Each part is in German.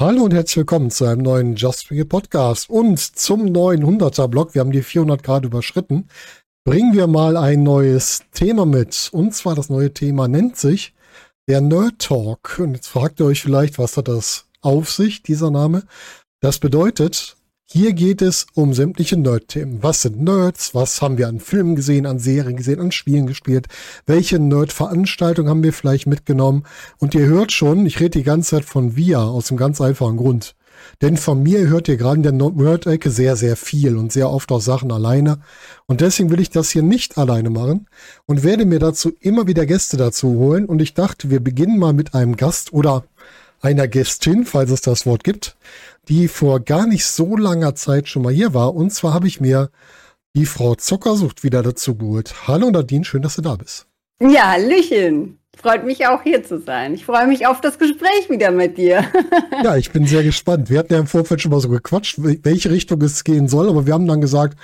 Hallo und herzlich willkommen zu einem neuen Just It Podcast und zum neuen 100er Block. Wir haben die 400 Grad überschritten. Bringen wir mal ein neues Thema mit. Und zwar das neue Thema nennt sich der Nerd Talk. Und jetzt fragt ihr euch vielleicht, was hat das auf sich, dieser Name? Das bedeutet, hier geht es um sämtliche Nerd-Themen. Was sind Nerds? Was haben wir an Filmen gesehen, an Serien gesehen, an Spielen gespielt? Welche Nerd-Veranstaltung haben wir vielleicht mitgenommen? Und ihr hört schon, ich rede die ganze Zeit von wir aus einem ganz einfachen Grund. Denn von mir hört ihr gerade in der Nerd-Ecke sehr, sehr viel und sehr oft auch Sachen alleine. Und deswegen will ich das hier nicht alleine machen und werde mir dazu immer wieder Gäste dazu holen. Und ich dachte, wir beginnen mal mit einem Gast oder einer Gästin, falls es das Wort gibt die vor gar nicht so langer Zeit schon mal hier war. Und zwar habe ich mir die Frau Zuckersucht wieder dazu geholt. Hallo Nadine, schön, dass du da bist. Ja, Hallöchen. Freut mich auch hier zu sein. Ich freue mich auf das Gespräch wieder mit dir. ja, ich bin sehr gespannt. Wir hatten ja im Vorfeld schon mal so gequatscht, welche Richtung es gehen soll, aber wir haben dann gesagt,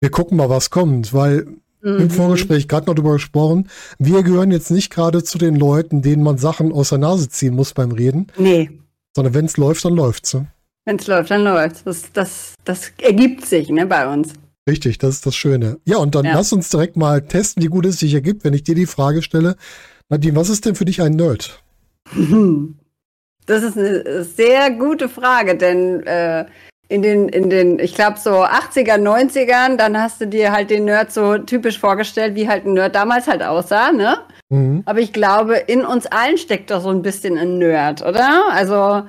wir gucken mal, was kommt, weil mhm. im Vorgespräch gerade noch darüber gesprochen, wir gehören jetzt nicht gerade zu den Leuten, denen man Sachen aus der Nase ziehen muss beim Reden. Nee. Sondern wenn es läuft, dann läuft's. Ne? Wenn es läuft, dann läuft das, das, das ergibt sich ne, bei uns. Richtig, das ist das Schöne. Ja, und dann ja. lass uns direkt mal testen, wie gut es sich ergibt, wenn ich dir die Frage stelle. Nadine, was ist denn für dich ein Nerd? Das ist eine sehr gute Frage, denn äh, in den, in den, ich glaube, so 80er, 90ern, dann hast du dir halt den Nerd so typisch vorgestellt, wie halt ein Nerd damals halt aussah, ne? Mhm. Aber ich glaube, in uns allen steckt doch so ein bisschen ein Nerd, oder? Also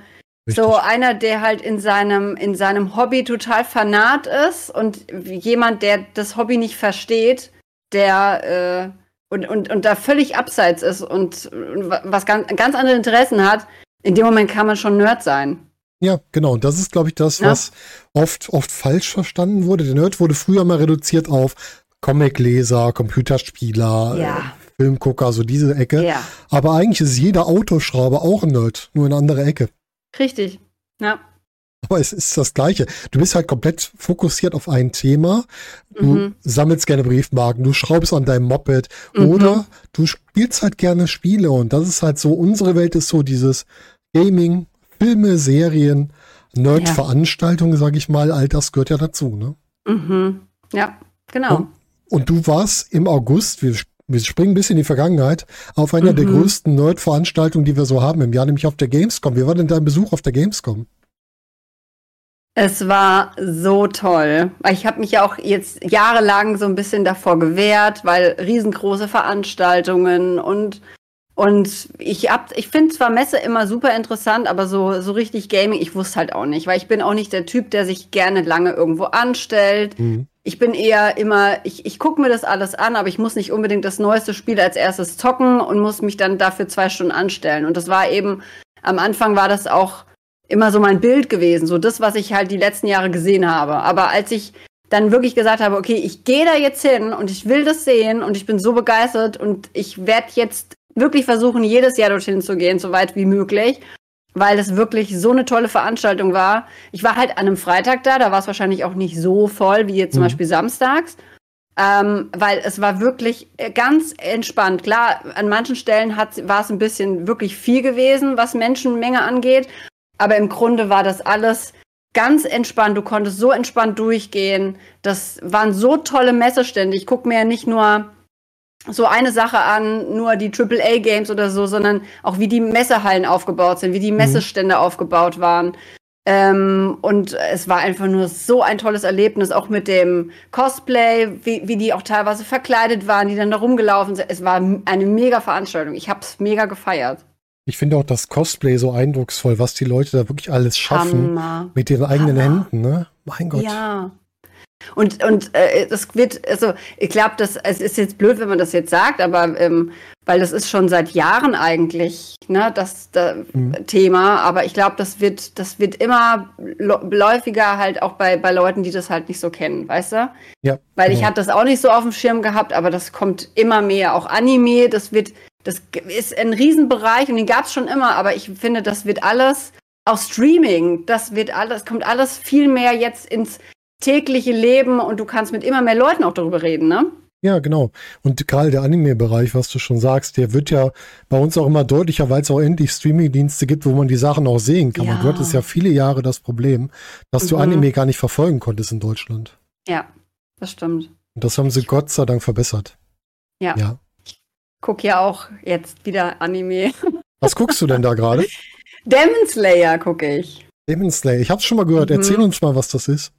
Richtig. So einer, der halt in seinem, in seinem Hobby total fanat ist und jemand, der das Hobby nicht versteht, der äh, und, und, und da völlig abseits ist und, und was ganz, ganz andere Interessen hat, in dem Moment kann man schon Nerd sein. Ja, genau. Und das ist, glaube ich, das, ja. was oft, oft falsch verstanden wurde. Der Nerd wurde früher mal reduziert auf Comicleser, Computerspieler, ja. äh, Filmgucker, so diese Ecke. Ja. Aber eigentlich ist jeder Autoschrauber auch ein Nerd, nur eine andere Ecke. Richtig, ja. Aber es ist das Gleiche. Du bist halt komplett fokussiert auf ein Thema. Du mhm. sammelst gerne Briefmarken, du schraubst an deinem Moped mhm. oder du spielst halt gerne Spiele. Und das ist halt so, unsere Welt ist so dieses Gaming, Filme, Serien, Nerd-Veranstaltungen, ja. sag ich mal. All das gehört ja dazu, ne? Mhm. Ja, genau. Und, und du warst im August, wir wir springen ein bisschen in die Vergangenheit, auf einer mhm. der größten Nerd-Veranstaltungen, die wir so haben im Jahr, nämlich auf der Gamescom. Wie war denn dein Besuch auf der Gamescom? Es war so toll. Ich habe mich ja auch jetzt jahrelang so ein bisschen davor gewehrt, weil riesengroße Veranstaltungen und und ich hab, ich finde zwar Messe immer super interessant, aber so, so richtig Gaming, ich wusste halt auch nicht, weil ich bin auch nicht der Typ, der sich gerne lange irgendwo anstellt. Mhm ich bin eher immer, ich, ich gucke mir das alles an, aber ich muss nicht unbedingt das neueste Spiel als erstes zocken und muss mich dann dafür zwei Stunden anstellen. Und das war eben, am Anfang war das auch immer so mein Bild gewesen, so das, was ich halt die letzten Jahre gesehen habe. Aber als ich dann wirklich gesagt habe, okay, ich gehe da jetzt hin und ich will das sehen und ich bin so begeistert und ich werde jetzt wirklich versuchen, jedes Jahr dorthin zu gehen, so weit wie möglich weil es wirklich so eine tolle Veranstaltung war. Ich war halt an einem Freitag da, da war es wahrscheinlich auch nicht so voll wie jetzt zum mhm. Beispiel samstags. Ähm, weil es war wirklich äh, ganz entspannt. Klar, an manchen Stellen war es ein bisschen wirklich viel gewesen, was Menschenmenge angeht. Aber im Grunde war das alles ganz entspannt. Du konntest so entspannt durchgehen. Das waren so tolle Messestände. Ich gucke mir ja nicht nur so eine Sache an, nur die AAA-Games oder so, sondern auch wie die Messehallen aufgebaut sind, wie die mhm. Messestände mhm. aufgebaut waren. Ähm, und es war einfach nur so ein tolles Erlebnis, auch mit dem Cosplay, wie, wie die auch teilweise verkleidet waren, die dann da rumgelaufen sind. Es war eine mega Veranstaltung. Ich habe es mega gefeiert. Ich finde auch das Cosplay so eindrucksvoll, was die Leute da wirklich alles schaffen Hammer. mit ihren eigenen Hammer. Händen, ne? Mein Gott. Ja, und, und äh, das wird, also ich glaube, das es ist jetzt blöd, wenn man das jetzt sagt, aber ähm, weil das ist schon seit Jahren eigentlich ne, das, das mhm. Thema, aber ich glaube, das wird, das wird immer läufiger halt auch bei, bei Leuten, die das halt nicht so kennen, weißt du? Ja. Weil ich hatte das auch nicht so auf dem Schirm gehabt, aber das kommt immer mehr. Auch Anime, das wird, das ist ein Riesenbereich und den gab es schon immer, aber ich finde, das wird alles auch Streaming, das wird alles, kommt alles viel mehr jetzt ins tägliche Leben und du kannst mit immer mehr Leuten auch darüber reden, ne? Ja, genau. Und gerade der Anime-Bereich, was du schon sagst, der wird ja bei uns auch immer deutlicher, weil es auch endlich Streaming-Dienste gibt, wo man die Sachen auch sehen kann. Ja. Und du hattest ja viele Jahre das Problem, dass du Mhm. Anime gar nicht verfolgen konntest in Deutschland. Ja, das stimmt. Und das haben sie Gott sei Dank verbessert. Ja. Ja. Guck ja auch jetzt wieder Anime. Was guckst du denn da gerade? Demon Slayer gucke ich. Demon Slayer. Ich hab's schon mal gehört. Mhm. Erzähl uns mal, was das ist.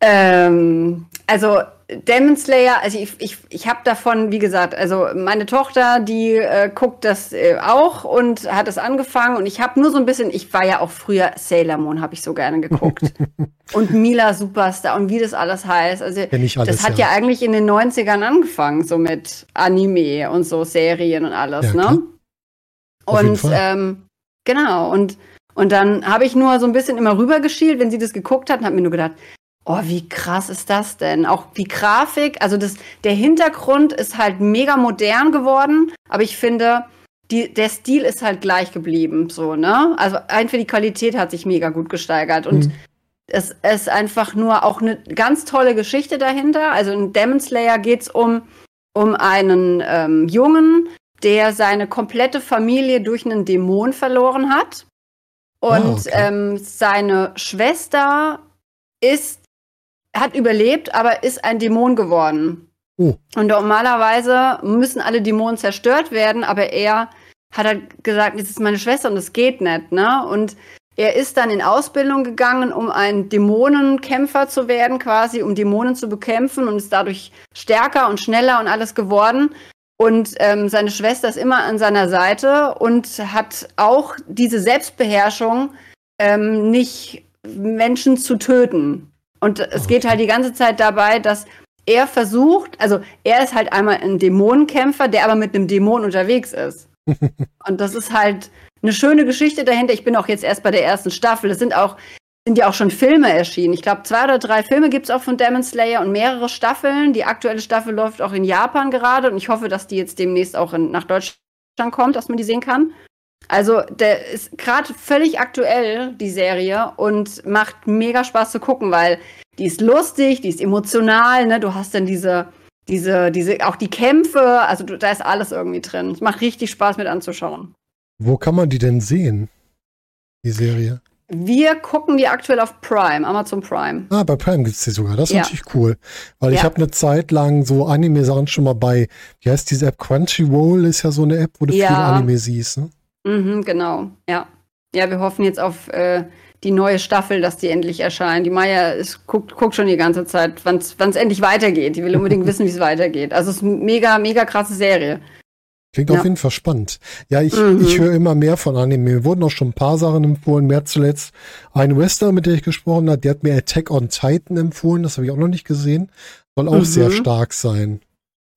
Ähm, also Demon Slayer, also ich, ich, ich habe davon, wie gesagt, also meine Tochter, die äh, guckt das äh, auch und hat es angefangen und ich habe nur so ein bisschen, ich war ja auch früher Sailor Moon, habe ich so gerne geguckt. und Mila Superstar und wie das alles heißt. Also alles, das hat ja. eigentlich in den 90ern angefangen, so mit Anime und so Serien und alles, Ja, ne? Und ähm, genau, und, und dann habe ich nur so ein bisschen immer rübergeschielt, wenn sie das geguckt hat, und habe mir nur gedacht, oh, wie krass ist das denn? Auch die Grafik, also das, der Hintergrund ist halt mega modern geworden, aber ich finde, die, der Stil ist halt gleich geblieben, so, ne? Also einfach die Qualität hat sich mega gut gesteigert und Mhm. es ist einfach nur auch eine ganz tolle Geschichte dahinter. Also in Demon Slayer geht's um, um einen ähm, Jungen, der seine komplette Familie durch einen Dämon verloren hat. Und Ah, okay. ähm, seine Schwester ist, hat überlebt, aber ist ein Dämon geworden. Oh. Und normalerweise müssen alle Dämonen zerstört werden, aber er hat halt gesagt, das ist meine Schwester und das geht nicht, ne? Und er ist dann in Ausbildung gegangen, um ein Dämonenkämpfer zu werden, quasi, um Dämonen zu bekämpfen und ist dadurch stärker und schneller und alles geworden. Und ähm, seine Schwester ist immer an seiner Seite und hat auch diese Selbstbeherrschung, ähm, nicht Menschen zu töten. Und es geht halt die ganze Zeit dabei, dass er versucht, also er ist halt einmal ein Dämonenkämpfer, der aber mit einem Dämon unterwegs ist. und das ist halt eine schöne Geschichte dahinter. Ich bin auch jetzt erst bei der ersten Staffel. Es sind auch sind ja auch schon Filme erschienen. Ich glaube, zwei oder drei Filme gibt es auch von Demon Slayer und mehrere Staffeln. Die aktuelle Staffel läuft auch in Japan gerade und ich hoffe, dass die jetzt demnächst auch in, nach Deutschland kommt, dass man die sehen kann. Also, der ist gerade völlig aktuell, die Serie, und macht mega Spaß zu gucken, weil die ist lustig, die ist emotional, ne? Du hast dann diese, diese, diese, auch die Kämpfe, also du, da ist alles irgendwie drin. Es macht richtig Spaß mit anzuschauen. Wo kann man die denn sehen? Die Serie. Wir gucken die aktuell auf Prime, Amazon Prime. Ah, bei Prime gibt's die sogar. Das ist Ja. natürlich cool. Weil ich Ja. habe eine Zeit lang so Anime-Sachen schon mal bei, wie heißt diese App? Crunchyroll ist ja so eine App, wo du Ja. viel Anime siehst. Ne? Mhm, genau, ja. Ja, wir hoffen jetzt auf äh, die neue Staffel, dass die endlich erscheint. Die Maya ist, guckt, guckt schon die ganze Zeit, wann es endlich weitergeht. Die will unbedingt wissen, wie es weitergeht. Also es ist eine mega, mega krasse Serie. Klingt Ja. auf jeden Fall spannend. Ja, ich, Mhm. ich höre immer mehr von Anime. Mir wurden auch schon ein paar Sachen empfohlen. Mehr zuletzt eine Western, mit der ich gesprochen habe, die hat mir Attack on Titan empfohlen. Das habe ich auch noch nicht gesehen. Soll auch Mhm. sehr stark sein.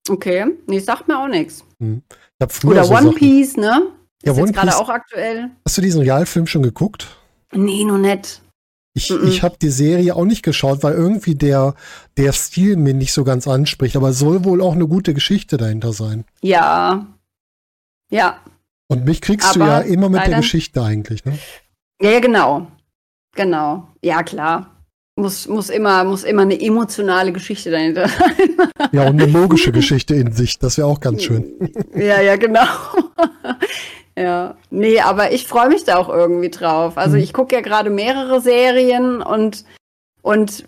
Okay, nee, sagt mir auch nichts. Ich habe früher Oder so One Sachen. Piece, ne? Ja, Ist gerade auch aktuell. Hast du diesen Realfilm schon geguckt? Nee, noch nicht. Ich, Mhm. ich habe die Serie auch nicht geschaut, weil irgendwie der, der Stil mir nicht so ganz anspricht. Aber es soll wohl auch eine gute Geschichte dahinter sein. Ja. Ja. Und mich kriegst du Aber ja immer mit der Geschichte eigentlich. Ne? Ja, ja, genau. Genau. Ja, klar. Muss, muss, immer, muss immer eine emotionale Geschichte dahinter sein. Ja, und eine logische Geschichte in sich. Das wäre auch ganz schön. Ja, ja, genau. ja. Nee, aber ich freue mich da auch irgendwie drauf. Also Mhm. ich gucke ja gerade mehrere Serien und, und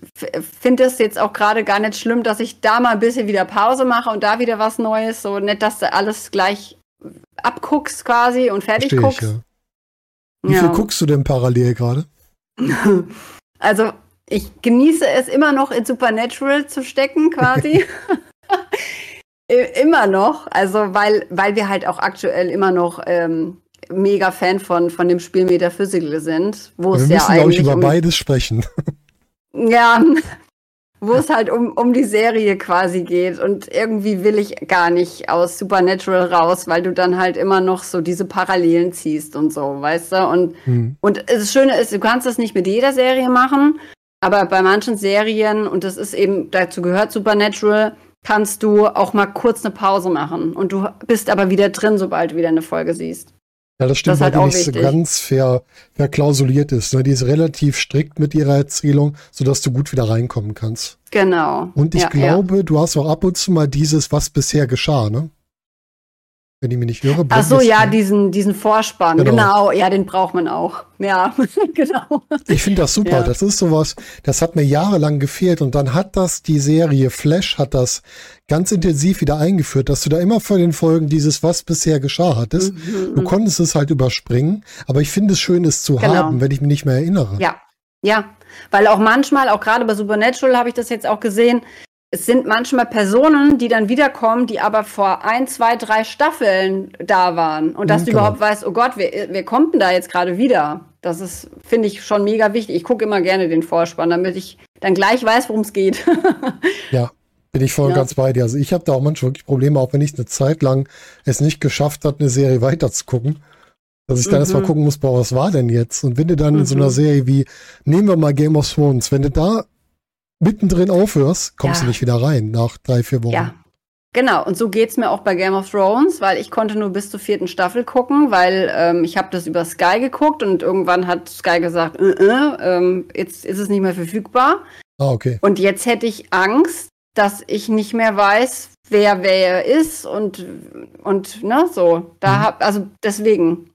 finde es jetzt auch gerade gar nicht schlimm, dass ich da mal ein bisschen wieder Pause mache und da wieder was Neues. So nicht, dass du alles gleich abguckst quasi und fertig Verstehe ich, guckst. ja. Wie viel guckst du denn parallel gerade? Also ich genieße es immer noch in Supernatural zu stecken, quasi. Immer noch. Also weil, weil wir halt auch aktuell immer noch ähm, mega Fan von, von dem Spiel Metaphysical sind, wo Wir es müssen, ja glaube ich, über um, beides sprechen. ja, wo es halt um, um die Serie quasi geht. Und irgendwie will ich gar nicht aus Supernatural raus, weil du dann halt immer noch so diese Parallelen ziehst und so, weißt du? Und Hm. und das Schöne ist, du kannst das nicht mit jeder Serie machen, aber bei manchen Serien, und das ist eben, dazu gehört Supernatural, kannst du auch mal kurz eine Pause machen. Und du bist aber wieder drin, sobald du wieder eine Folge siehst. Ja, das stimmt, Das weil halt die nicht so wichtig. ganz ver, verklausuliert ist. Ne? Die ist relativ strikt mit ihrer Erzählung, sodass du gut wieder reinkommen kannst. Genau. Und ich ja, glaube, du hast auch ab und zu mal dieses, was bisher geschah, ne? Wenn ich mich nicht irre. Ach so, ja, diesen, diesen Vorspann, Genau. genau. Ja, den braucht man auch. Ja, genau. Ich finde das super. Ja. Das ist sowas, das hat mir jahrelang gefehlt und dann hat das die Serie Flash hat das ganz intensiv wieder eingeführt, dass du da immer vor den Folgen dieses was bisher geschah hattest. Mhm, Du konntest es halt überspringen, aber ich finde es schön, es zu Genau. haben, wenn ich mich nicht mehr erinnere. Ja, ja. Weil auch manchmal, auch gerade bei Supernatural habe ich das jetzt auch gesehen, es sind manchmal Personen, die dann wiederkommen, die aber vor ein, zwei, drei Staffeln da waren. Und dass Mhm, du genau. überhaupt weißt, oh Gott, wer, wer kommt denn da jetzt gerade wieder? Das ist, finde ich, schon mega wichtig. Ich gucke immer gerne den Vorspann, damit ich dann gleich weiß, worum es geht. Ja, bin ich voll und Ja. ganz bei dir. Also ich habe da auch manchmal wirklich Probleme, auch wenn ich eine Zeit lang es nicht geschafft habe, eine Serie weiterzugucken. Dass ich dann Mhm. erstmal gucken muss, boah, was war denn jetzt? Und wenn du dann in so einer Mhm. Serie wie, nehmen wir mal Game of Thrones, wenn du da mittendrin aufhörst, kommst Ja. du nicht wieder rein nach drei, vier Wochen. Ja. Genau, und so geht's mir auch bei Game of Thrones, weil ich konnte nur bis zur vierten Staffel gucken, weil ähm, ich habe das über Sky geguckt und irgendwann hat Sky gesagt, äh, äh, ähm, jetzt ist es nicht mehr verfügbar. Ah, okay. Und jetzt hätte ich Angst, dass ich nicht mehr weiß, wer wer ist und und ne so. Da Mhm. hab, also deswegen,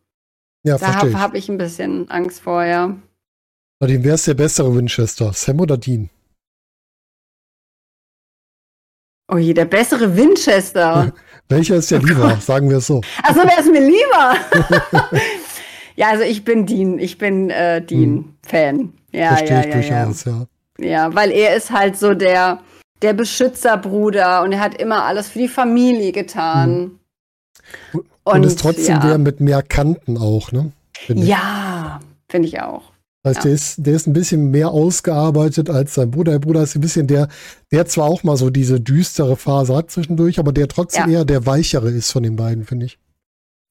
Ja, da habe ich. hab ich ein bisschen Angst vor, ja. Nadine, wer ist der bessere Winchester? Sam oder Dean? Oh je, der bessere Winchester. Welcher ist der Oh lieber? Gott. Sagen wir es so. Also wer ist mir lieber? ja, also ich bin Dean, ich bin äh, Dean-Fan. Ja, Verstehe ja, ich ja, ja. durchaus, ja. Ja, weil er ist halt so der, der Beschützerbruder und er hat immer alles für die Familie getan. Hm. Und, ist trotzdem ja. der mit mehr Kanten auch, ne? Finde ich. Ja, finde ich auch. Das heißt, Ja. der, ist, der ist ein bisschen mehr ausgearbeitet als sein Bruder. Der Bruder ist ein bisschen der, der zwar auch mal so diese düstere Phase hat zwischendurch, aber der trotzdem Ja. eher der weichere ist von den beiden, finde ich.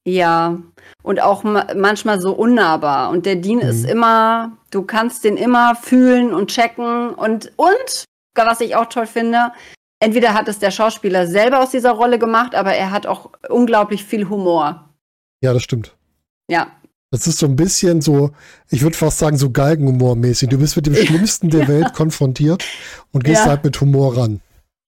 Ja, und auch ma manchmal so unnahbar. Und der Dean ist Mhm. immer, du kannst den immer fühlen und checken. Und, und, was ich auch toll finde, entweder hat es der Schauspieler selber aus dieser Rolle gemacht, aber er hat auch unglaublich viel Humor. Ja, das stimmt. Ja, Das ist so ein bisschen so, ich würde fast sagen, so Galgenhumor-mäßig. Du bist mit dem Schlimmsten der Welt konfrontiert und gehst Ja. halt mit Humor ran.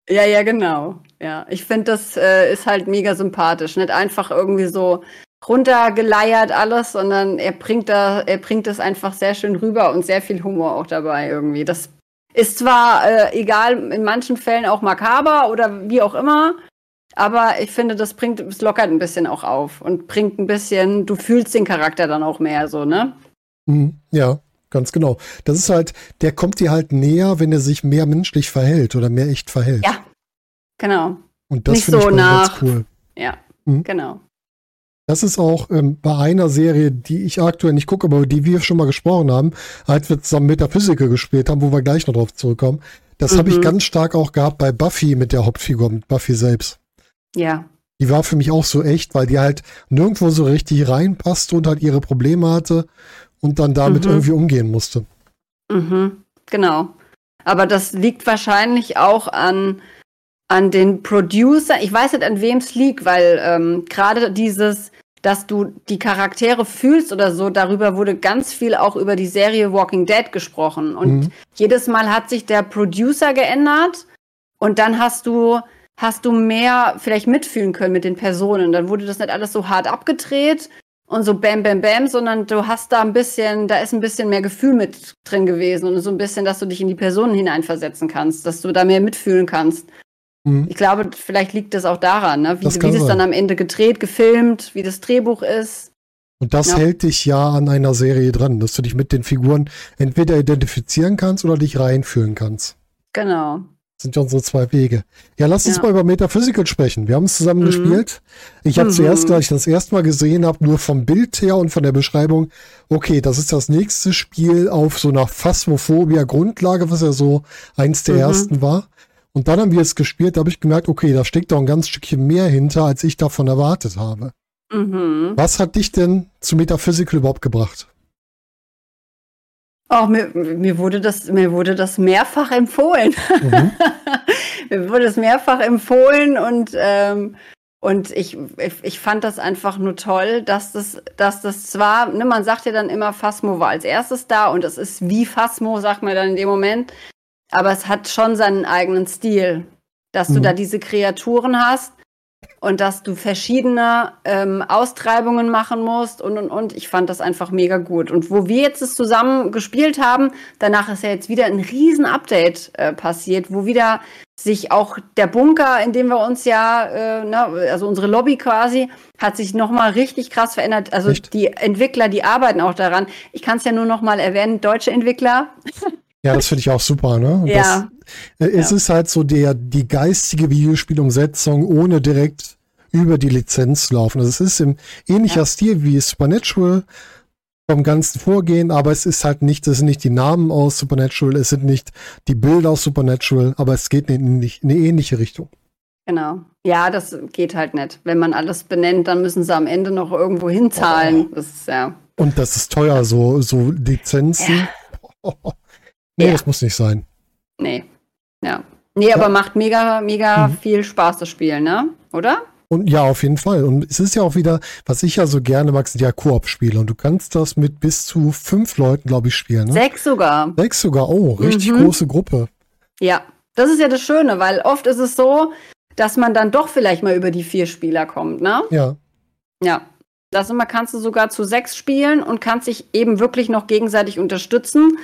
ja, ja, genau. Ja, ich finde, das äh, ist halt mega sympathisch. Nicht einfach irgendwie so runtergeleiert alles, sondern er bringt da, er bringt das einfach sehr schön rüber und sehr viel Humor auch dabei irgendwie. Das ist zwar äh, egal, in manchen Fällen auch makaber oder wie auch immer, aber ich finde, das bringt, es lockert ein bisschen auch auf und bringt ein bisschen, du fühlst den Charakter dann auch mehr so, ne? Mhm. Ja, ganz genau. Das ist halt, der kommt dir halt näher, wenn er sich mehr menschlich verhält oder mehr echt verhält. Ja. Genau. Und das finde ich so ganz nach- cool. Ja, Mhm. genau. Das ist auch ähm, bei einer Serie, die ich aktuell nicht gucke, aber über die wir schon mal gesprochen haben, als wir zusammen Metaphysical gespielt haben, wo wir gleich noch drauf zurückkommen. Das habe ich Mhm. ganz stark auch gehabt bei Buffy mit der Hauptfigur, mit Buffy selbst. Ja. Die war für mich auch so echt, weil die halt nirgendwo so richtig reinpasste und halt ihre Probleme hatte und dann damit Mhm. irgendwie umgehen musste. Mhm, genau. Aber das liegt wahrscheinlich auch an, an den Producer. Ich weiß nicht, an wem es liegt, weil ähm, gerade dieses, dass du die Charaktere fühlst oder so, darüber wurde ganz viel auch über die Serie Walking Dead gesprochen. Und Mhm. jedes Mal hat sich der Producer geändert und dann hast du hast du mehr vielleicht mitfühlen können mit den Personen. Dann wurde das nicht alles so hart abgedreht und so bam, bam, bam, sondern du hast da ein bisschen, da ist ein bisschen mehr Gefühl mit drin gewesen und so ein bisschen, dass du dich in die Personen hineinversetzen kannst, dass du da mehr mitfühlen kannst. Mhm. Ich glaube, vielleicht liegt das auch daran, ne? wie, Das wie das dann am Ende gedreht, gefilmt, wie das Drehbuch ist. Und das Ja. hält dich ja an einer Serie dran, dass du dich mit den Figuren entweder identifizieren kannst oder dich reinfühlen kannst. Genau. Das sind ja unsere zwei Wege. Ja, lass uns Ja. mal über Metaphysical sprechen. Wir haben es zusammen Mhm. gespielt. Ich habe Mhm. zuerst, als ich das erste Mal gesehen habe, nur vom Bild her und von der Beschreibung, okay, das ist das nächste Spiel auf so einer Phasmophobia-Grundlage, was ja so eins der Mhm. ersten war. Und dann haben wir es gespielt, da habe ich gemerkt, okay, da steckt doch ein ganz Stückchen mehr hinter, als ich davon erwartet habe. Mhm. Was hat dich denn zu Metaphysical überhaupt gebracht? Auch mir, mir wurde das, mir wurde das mehrfach empfohlen. Mhm. mir wurde es mehrfach empfohlen und ähm, Und ich, ich fand das einfach nur toll, dass das, dass das zwar, ne, man sagt ja dann immer, Phasmo war als erstes da und es ist wie Phasmo, sagt man dann in dem Moment, aber es hat schon seinen eigenen Stil, dass du Mhm. da diese Kreaturen hast und dass du verschiedene ähm, Austreibungen machen musst und und und. Ich fand das einfach mega gut. Und wo wir jetzt es zusammen gespielt haben, danach ist ja jetzt wieder ein riesen Update äh, passiert, wo wieder sich auch der Bunker, in dem wir uns ja, äh, ne, also unsere Lobby quasi, hat sich nochmal richtig krass verändert. Also Echt? die Entwickler, die arbeiten auch daran. Ich kann es ja nur nochmal erwähnen, deutsche Entwickler. Ja, das finde ich auch super, ne? Ja. Das, äh, es Ja. ist halt so der, die geistige Videospielumsetzung, ohne direkt über die Lizenz zu laufen. Also es ist im ähnlicher Ja. Stil wie Supernatural vom ganzen Vorgehen, aber es ist halt nicht, es sind nicht die Namen aus Supernatural, es sind nicht die Bilder aus Supernatural, aber es geht in, in, in eine ähnliche Richtung. Genau. Ja, das geht halt nicht. Wenn man alles benennt, dann müssen sie am Ende noch irgendwo hinzahlen. Das ist ja. Und das ist teuer, so, so Lizenzen. Nee, Ja. das muss nicht sein. Nee. Ja. Nee, aber macht mega, mega Mhm. viel Spaß, das Spiel, ne? Oder? Und ja, auf jeden Fall. Und es ist ja auch wieder, was ich ja so gerne mag, sind ja Koop-Spiele. Und du kannst das mit bis zu fünf Leuten, glaube ich, spielen. Ne? Sechs sogar. Sechs sogar. Oh, richtig Mhm. große Gruppe. Ja. Das ist ja das Schöne, weil oft ist es so, dass man dann doch vielleicht mal über die vier Spieler kommt, ne? Ja. Ja. Das immer kannst du sogar zu sechs spielen und kannst dich eben wirklich noch gegenseitig unterstützen.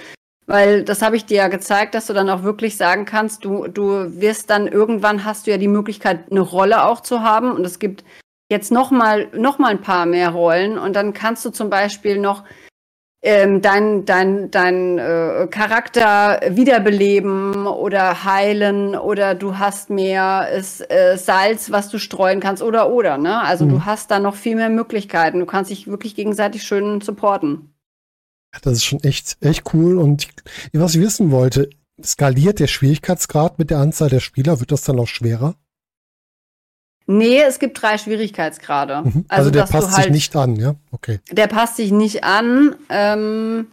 Weil das habe ich dir ja gezeigt, dass du dann auch wirklich sagen kannst, du, du wirst dann irgendwann hast du ja die Möglichkeit, eine Rolle auch zu haben. Und es gibt jetzt noch mal, noch mal ein paar mehr Rollen. Und dann kannst du zum Beispiel noch ähm, dein, dein, dein äh, Charakter wiederbeleben oder heilen oder du hast mehr es, äh, Salz, was du streuen kannst oder oder. Ne? Also Mhm. du hast da noch viel mehr Möglichkeiten. Du kannst dich wirklich gegenseitig schön supporten. Das ist schon echt, echt cool. Und was ich wissen wollte, skaliert der Schwierigkeitsgrad mit der Anzahl der Spieler? Wird das dann auch schwerer? Nee, es gibt drei Schwierigkeitsgrade. Mhm. Also, der dass du passt sich nicht an, ja? Okay. Der passt sich nicht an. Ähm,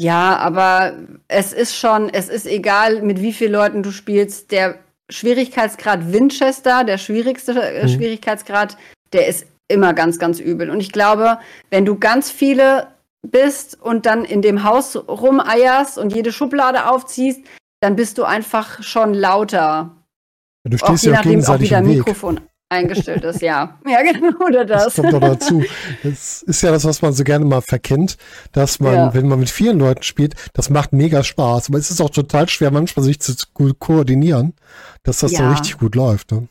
ja, aber es ist schon, es ist egal, mit wie vielen Leuten du spielst. Der Schwierigkeitsgrad Winchester, der schwierigste äh, Mhm. Schwierigkeitsgrad, der ist immer ganz, ganz übel. Und ich glaube, wenn du ganz viele bist und dann in dem Haus rumeierst und jede Schublade aufziehst, dann bist du einfach schon lauter. Du Auch stehst je ja auch nachdem auch wieder ein. Mikrofon eingestellt ist, ja. Ja, genau, oder Das das. kommt noch dazu. Das ist ja das, was man so gerne mal verkennt, dass man, Ja. wenn man mit vielen Leuten spielt, das macht mega Spaß. Aber es ist auch total schwer, manchmal sich zu ko koordinieren, dass das so Ja. richtig gut läuft. Ne?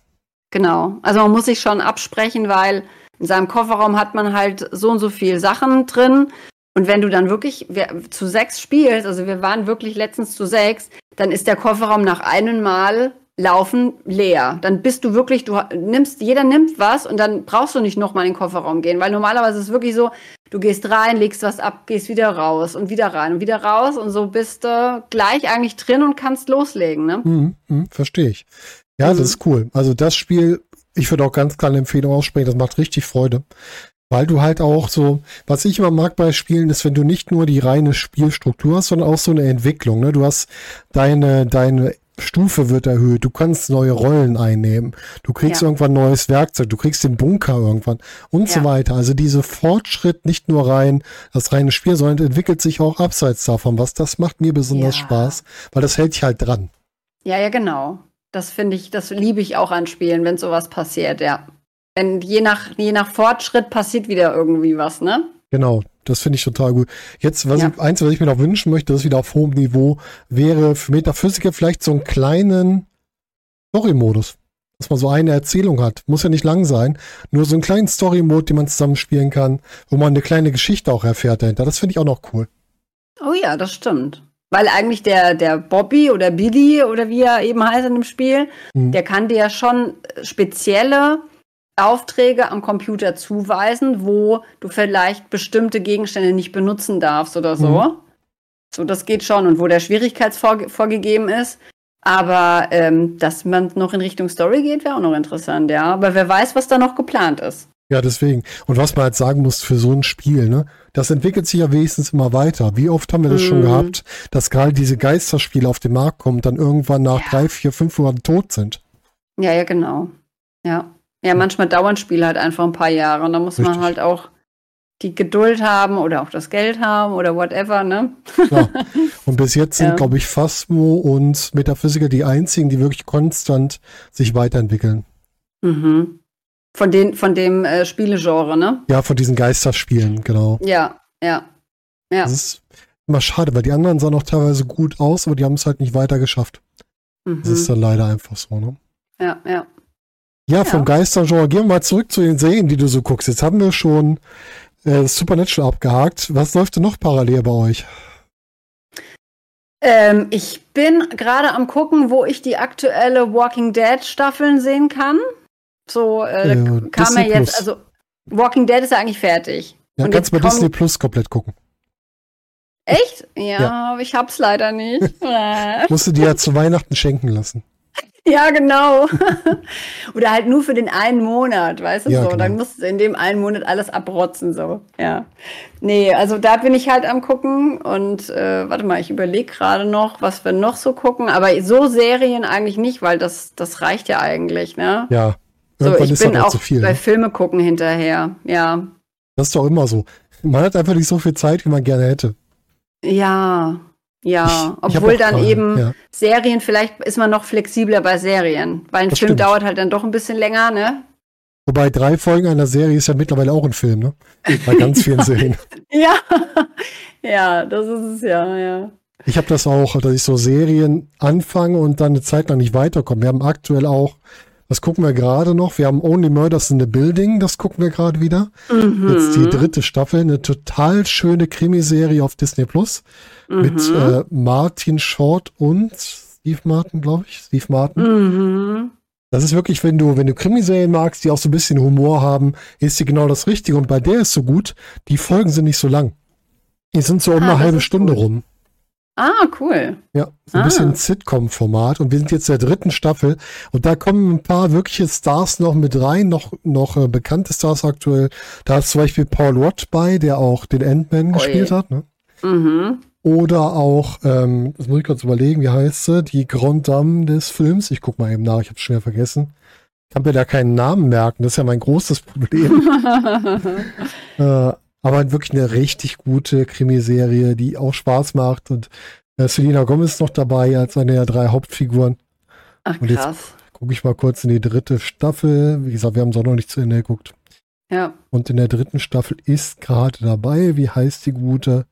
Genau. Also man muss sich schon absprechen, weil in seinem Kofferraum hat man halt so und so viel Sachen drin. Und wenn du dann wirklich wir, zu sechs spielst, also wir waren wirklich letztens zu sechs, dann ist der Kofferraum nach einem Mal laufen leer. Dann bist du wirklich, du nimmst, jeder nimmt was und dann brauchst du nicht nochmal in den Kofferraum gehen, weil normalerweise ist es wirklich so, du gehst rein, legst was ab, gehst wieder raus und wieder rein und wieder raus und so bist du gleich eigentlich drin und kannst loslegen, ne? Mhm, mhm, Verstehe ich. Ja, Mhm. das ist cool. Also das Spiel, ich würde auch ganz klar eine Empfehlung aussprechen, das macht richtig Freude. Weil du halt auch so, was ich immer mag bei Spielen, ist, wenn du nicht nur die reine Spielstruktur hast, sondern auch so eine Entwicklung. Ne? Du hast deine, deine Stufe wird erhöht, du kannst neue Rollen einnehmen, du kriegst Ja. irgendwann neues Werkzeug, du kriegst den Bunker irgendwann und so Ja. weiter. Also diese Fortschritt nicht nur rein, das reine Spiel, sondern entwickelt sich auch abseits davon. Was das macht mir besonders Ja. Spaß, weil das hält dich halt dran. Ja, ja, genau. Das finde ich, das liebe ich auch an Spielen, wenn sowas passiert, ja. Wenn je nach, je nach Fortschritt passiert wieder irgendwie was, ne? Genau, das finde ich total gut. Jetzt, was Ja. ich, eins, was ich mir noch wünschen möchte, das wieder auf hohem Niveau, wäre für Metaphysiker vielleicht so einen kleinen Story-Modus. Dass man so eine Erzählung hat. Muss ja nicht lang sein. Nur so einen kleinen Story-Mode, den man zusammenspielen kann, wo man eine kleine Geschichte auch erfährt dahinter. Das finde ich auch noch cool. Oh ja, das stimmt. Weil eigentlich der, der Bobby oder Billy oder wie er eben heißt in dem Spiel, Mhm. der kann dir ja schon spezielle Aufträge am Computer zuweisen, wo du vielleicht bestimmte Gegenstände nicht benutzen darfst oder so. Mhm. So, das geht schon und wo der Schwierigkeitsvor vorgegeben ist. Aber ähm, dass man noch in Richtung Story geht, wäre auch noch interessant, ja. Aber wer weiß, was da noch geplant ist. Ja, deswegen. Und was man halt sagen muss für so ein Spiel, ne? Das entwickelt sich ja wenigstens immer weiter. Wie oft haben wir das schon Mhm. gehabt, dass gerade diese Geisterspiele auf den Markt kommen dann irgendwann nach Ja. drei, vier, fünf Monaten tot sind? Ja, ja, genau. Ja. Ja, manchmal dauern Spiele halt einfach ein paar Jahre und da muss Richtig. man halt auch die Geduld haben oder auch das Geld haben oder whatever, ne? Klar. Und bis jetzt sind, Ja. glaube ich, Phasmo und Metaphysical die einzigen, die wirklich konstant sich weiterentwickeln. Mhm. Von, den, von dem äh, Spielegenre, ne? Ja, von diesen Geisterspielen, genau. Ja, ja. Ja. Das ist immer schade, weil die anderen sahen auch teilweise gut aus, aber die haben es halt nicht weiter geschafft. Mhm. Das ist dann leider einfach so, ne? Ja, ja. Ja, vom Ja. Geistergenre. Gehen wir mal zurück zu den Serien, die du so guckst. Jetzt haben wir schon äh, Supernatural abgehakt. Was läuft denn noch parallel bei euch? Ähm, ich bin gerade am gucken, wo ich die aktuelle Walking Dead Staffeln sehen kann. So, äh, Äh, kam ja jetzt, also Walking Dead ist ja eigentlich fertig. Ja, Und kannst bei Disney Plus komplett gucken. Echt? Ja, ich hab's leider nicht. Musst du dir ja zu Weihnachten schenken lassen. ja, genau. Oder halt nur für den einen Monat, weißt du Ja, so. genau. Dann musst du in dem einen Monat alles abrotzen, so. Ja. Nee, also da bin ich halt am gucken und äh, warte mal, ich überlege gerade noch, was wir noch so gucken. Aber so Serien eigentlich nicht, weil das, das reicht ja eigentlich, ne? Ja. So, Irgendwann ich ist bin auch auch zu viel. bei Ne? Filme gucken hinterher. Ja. Das ist doch immer so. Man hat einfach nicht so viel Zeit, wie man gerne hätte. Ja. Ja. Ich- Obwohl dann gerade, eben ja. Serien, vielleicht ist man noch flexibler bei Serien. Weil ein Das Film stimmt. dauert halt dann doch ein bisschen länger, ne? Wobei drei Folgen einer Serie ist ja mittlerweile auch ein Film, ne? Bei ganz vielen Serien. Ja. ja, das ist es ja, ja. Ich habe das auch, dass ich so Serien anfange und dann eine Zeit lang nicht weiterkomme. Wir haben aktuell auch, das gucken wir gerade noch, wir haben Only Murders in the Building, das gucken wir gerade wieder. Mhm. Jetzt die dritte Staffel, eine total schöne Krimiserie auf Disney Plus mit Mhm. äh, Martin Short und Steve Martin, glaube ich. Steve Martin. Mhm. Das ist wirklich, wenn du, wenn du Krimiserien magst, die auch so ein bisschen Humor haben, ist die genau das Richtige. Und bei der ist so gut, die Folgen sind nicht so lang. Die sind so um Ah, eine halbe Stunde gut. rum. Ah, cool. Ja, so ein Ah. bisschen Sitcom-Format. Und wir sind jetzt in der dritten Staffel. Und da kommen ein paar wirkliche Stars noch mit rein, noch, noch äh, bekannte Stars aktuell. Da ist zum Beispiel Paul Rudd bei, der auch den Ant-Man Ui. gespielt hat. Ne? Mhm. Oder auch, ähm, das muss ich kurz überlegen, wie heißt sie? Die Grand Dame des Films. Ich guck mal eben nach, ich habe schon wieder vergessen. Ich kann mir da keinen Namen merken, das ist ja mein großes Problem. äh, aber wirklich eine richtig gute Krimiserie, die auch Spaß macht. Und äh, Selena Gomez ist noch dabei als eine der drei Hauptfiguren. Ach, Und krass. Gucke ich mal kurz in die dritte Staffel. Wie gesagt, wir haben es auch noch nicht zu Ende geguckt. Ja. Und in der dritten Staffel ist gerade dabei, wie heißt die gute?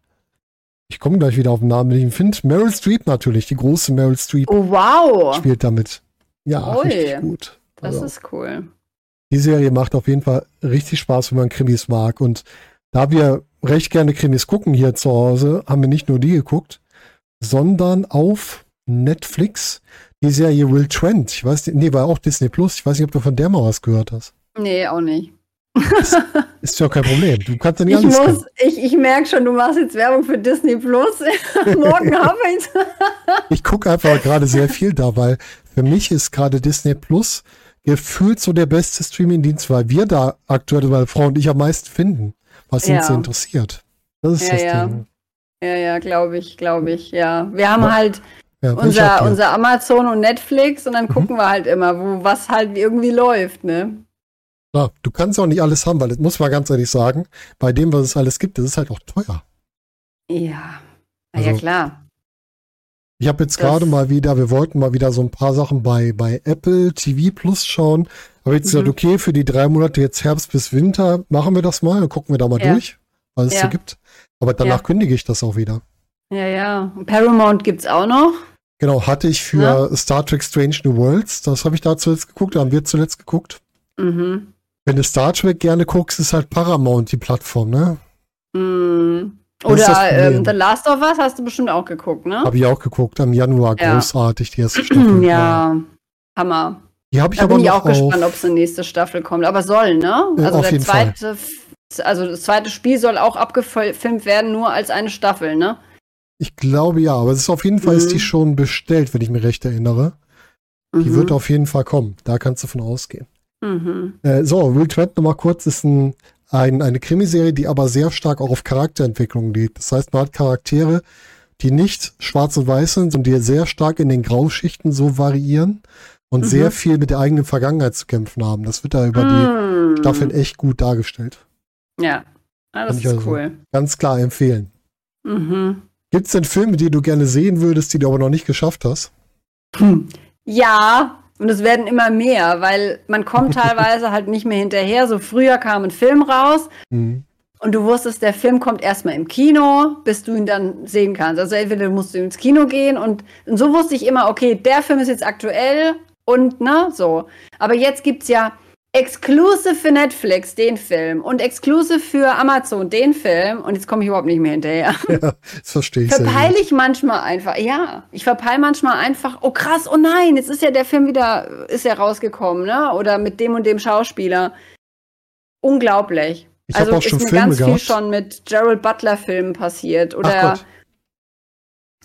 Ich komme gleich wieder auf den Namen, wenn ich finde. Meryl Streep natürlich, die große Meryl Streep Oh, wow. spielt damit. Ja, Ui. richtig gut. Das Also, ist cool. die Serie macht auf jeden Fall richtig Spaß, wenn man Krimis mag. Und da wir recht gerne Krimis gucken hier zu Hause, haben wir nicht nur die geguckt, sondern auf Netflix die Serie Will Trent. Ich weiß nicht, nee, war auch Disney Plus. Ich weiß nicht, ob du von der mal was gehört hast. Nee, auch nicht. Ist ja kein Problem. Du kannst ja nicht Ich alles muss, ich, ich merke schon, du machst jetzt Werbung für Disney Plus. Morgen habe ich's. Ich gucke einfach gerade sehr viel da, weil für mich ist gerade Disney Plus gefühlt so der beste Streaming-Dienst, weil wir da aktuell, meine Frau und ich am meisten finden, was Ja. so interessiert. Das ist Ja, das ja. Ding. Ja, ja, glaube ich, glaube ich, ja. Wir haben Ja. halt Ja, welcher unser, unser Amazon und Netflix und dann Mhm. gucken wir halt immer, wo was halt irgendwie läuft, ne? Ja, du kannst auch nicht alles haben, weil das muss man ganz ehrlich sagen, bei dem, was es alles gibt, das ist halt auch teuer. Ja. Na ja, Also- klar. Ich habe jetzt gerade mal wieder, wir wollten mal wieder so ein paar Sachen bei, bei Apple TV Plus schauen. Aber jetzt gesagt, Mhm. okay, für die drei Monate jetzt Herbst bis Winter machen wir das mal, dann gucken wir da mal Ja. durch, was es Ja. so gibt. Aber danach Ja. kündige ich das auch wieder. Ja, ja. Und Paramount gibt's auch noch. Genau, hatte ich für Star Trek Strange New Worlds, das habe ich da zuletzt geguckt, da haben wir zuletzt geguckt. Mhm. Wenn du Star Trek gerne guckst, ist halt Paramount die Plattform, ne? Mhm. Oder ähm, The Last of Us hast du bestimmt auch geguckt, ne? Habe ich auch geguckt, am Januar Ja. großartig, die erste Staffel. ja. Hammer. Die habe ich Da aber bin ich auch gespannt, ob es eine nächste Staffel kommt. Aber soll, ne? Äh, Also auf der jeden Fall. zweite, F- also das zweite Spiel soll auch abgefilmt werden, nur als eine Staffel, ne? ich glaube ja, aber es ist auf jeden Fall ist die Mhm. schon bestellt, wenn ich mich recht erinnere. Die Mhm. wird auf jeden Fall kommen, da kannst du von ausgehen. Mhm. Äh, so, Will Trent nochmal kurz, ist ein, ein, eine Krimiserie, die aber sehr stark auch auf Charakterentwicklung liegt. Das heißt, man hat Charaktere, die nicht schwarz und weiß sind, sondern die sehr stark in den Grauschichten so variieren. und Mhm. sehr viel mit der eigenen Vergangenheit zu kämpfen haben. Das wird da über die Mm. Staffeln echt gut dargestellt. Ja, ah, das ist also- cool. Ganz klar empfehlen. Mhm. Gibt es denn Filme, die du gerne sehen würdest, die du aber noch nicht geschafft hast? Ja, und es werden immer mehr, weil man kommt teilweise halt nicht mehr hinterher. So früher kam ein Film raus Hm. und du wusstest, der Film kommt erstmal im Kino, bis du ihn dann sehen kannst. Also entweder musst du ins Kino gehen und, und so wusste ich immer, okay, der Film ist jetzt aktuell und ne, so. Aber jetzt gibt's ja exclusive für Netflix den Film und exclusive für Amazon den Film und jetzt komme ich überhaupt nicht mehr hinterher. Ja, das verstehe ich verpeile ich manchmal einfach, ja. Ich verpeile manchmal einfach, oh krass, oh nein, jetzt ist ja der Film wieder, ist ja rausgekommen, ne? Oder mit dem und dem Schauspieler. Unglaublich. Ich also auch schon ist mir Filme ganz viel gehabt. schon mit Gerald Butler-Filmen passiert. Ach Oder.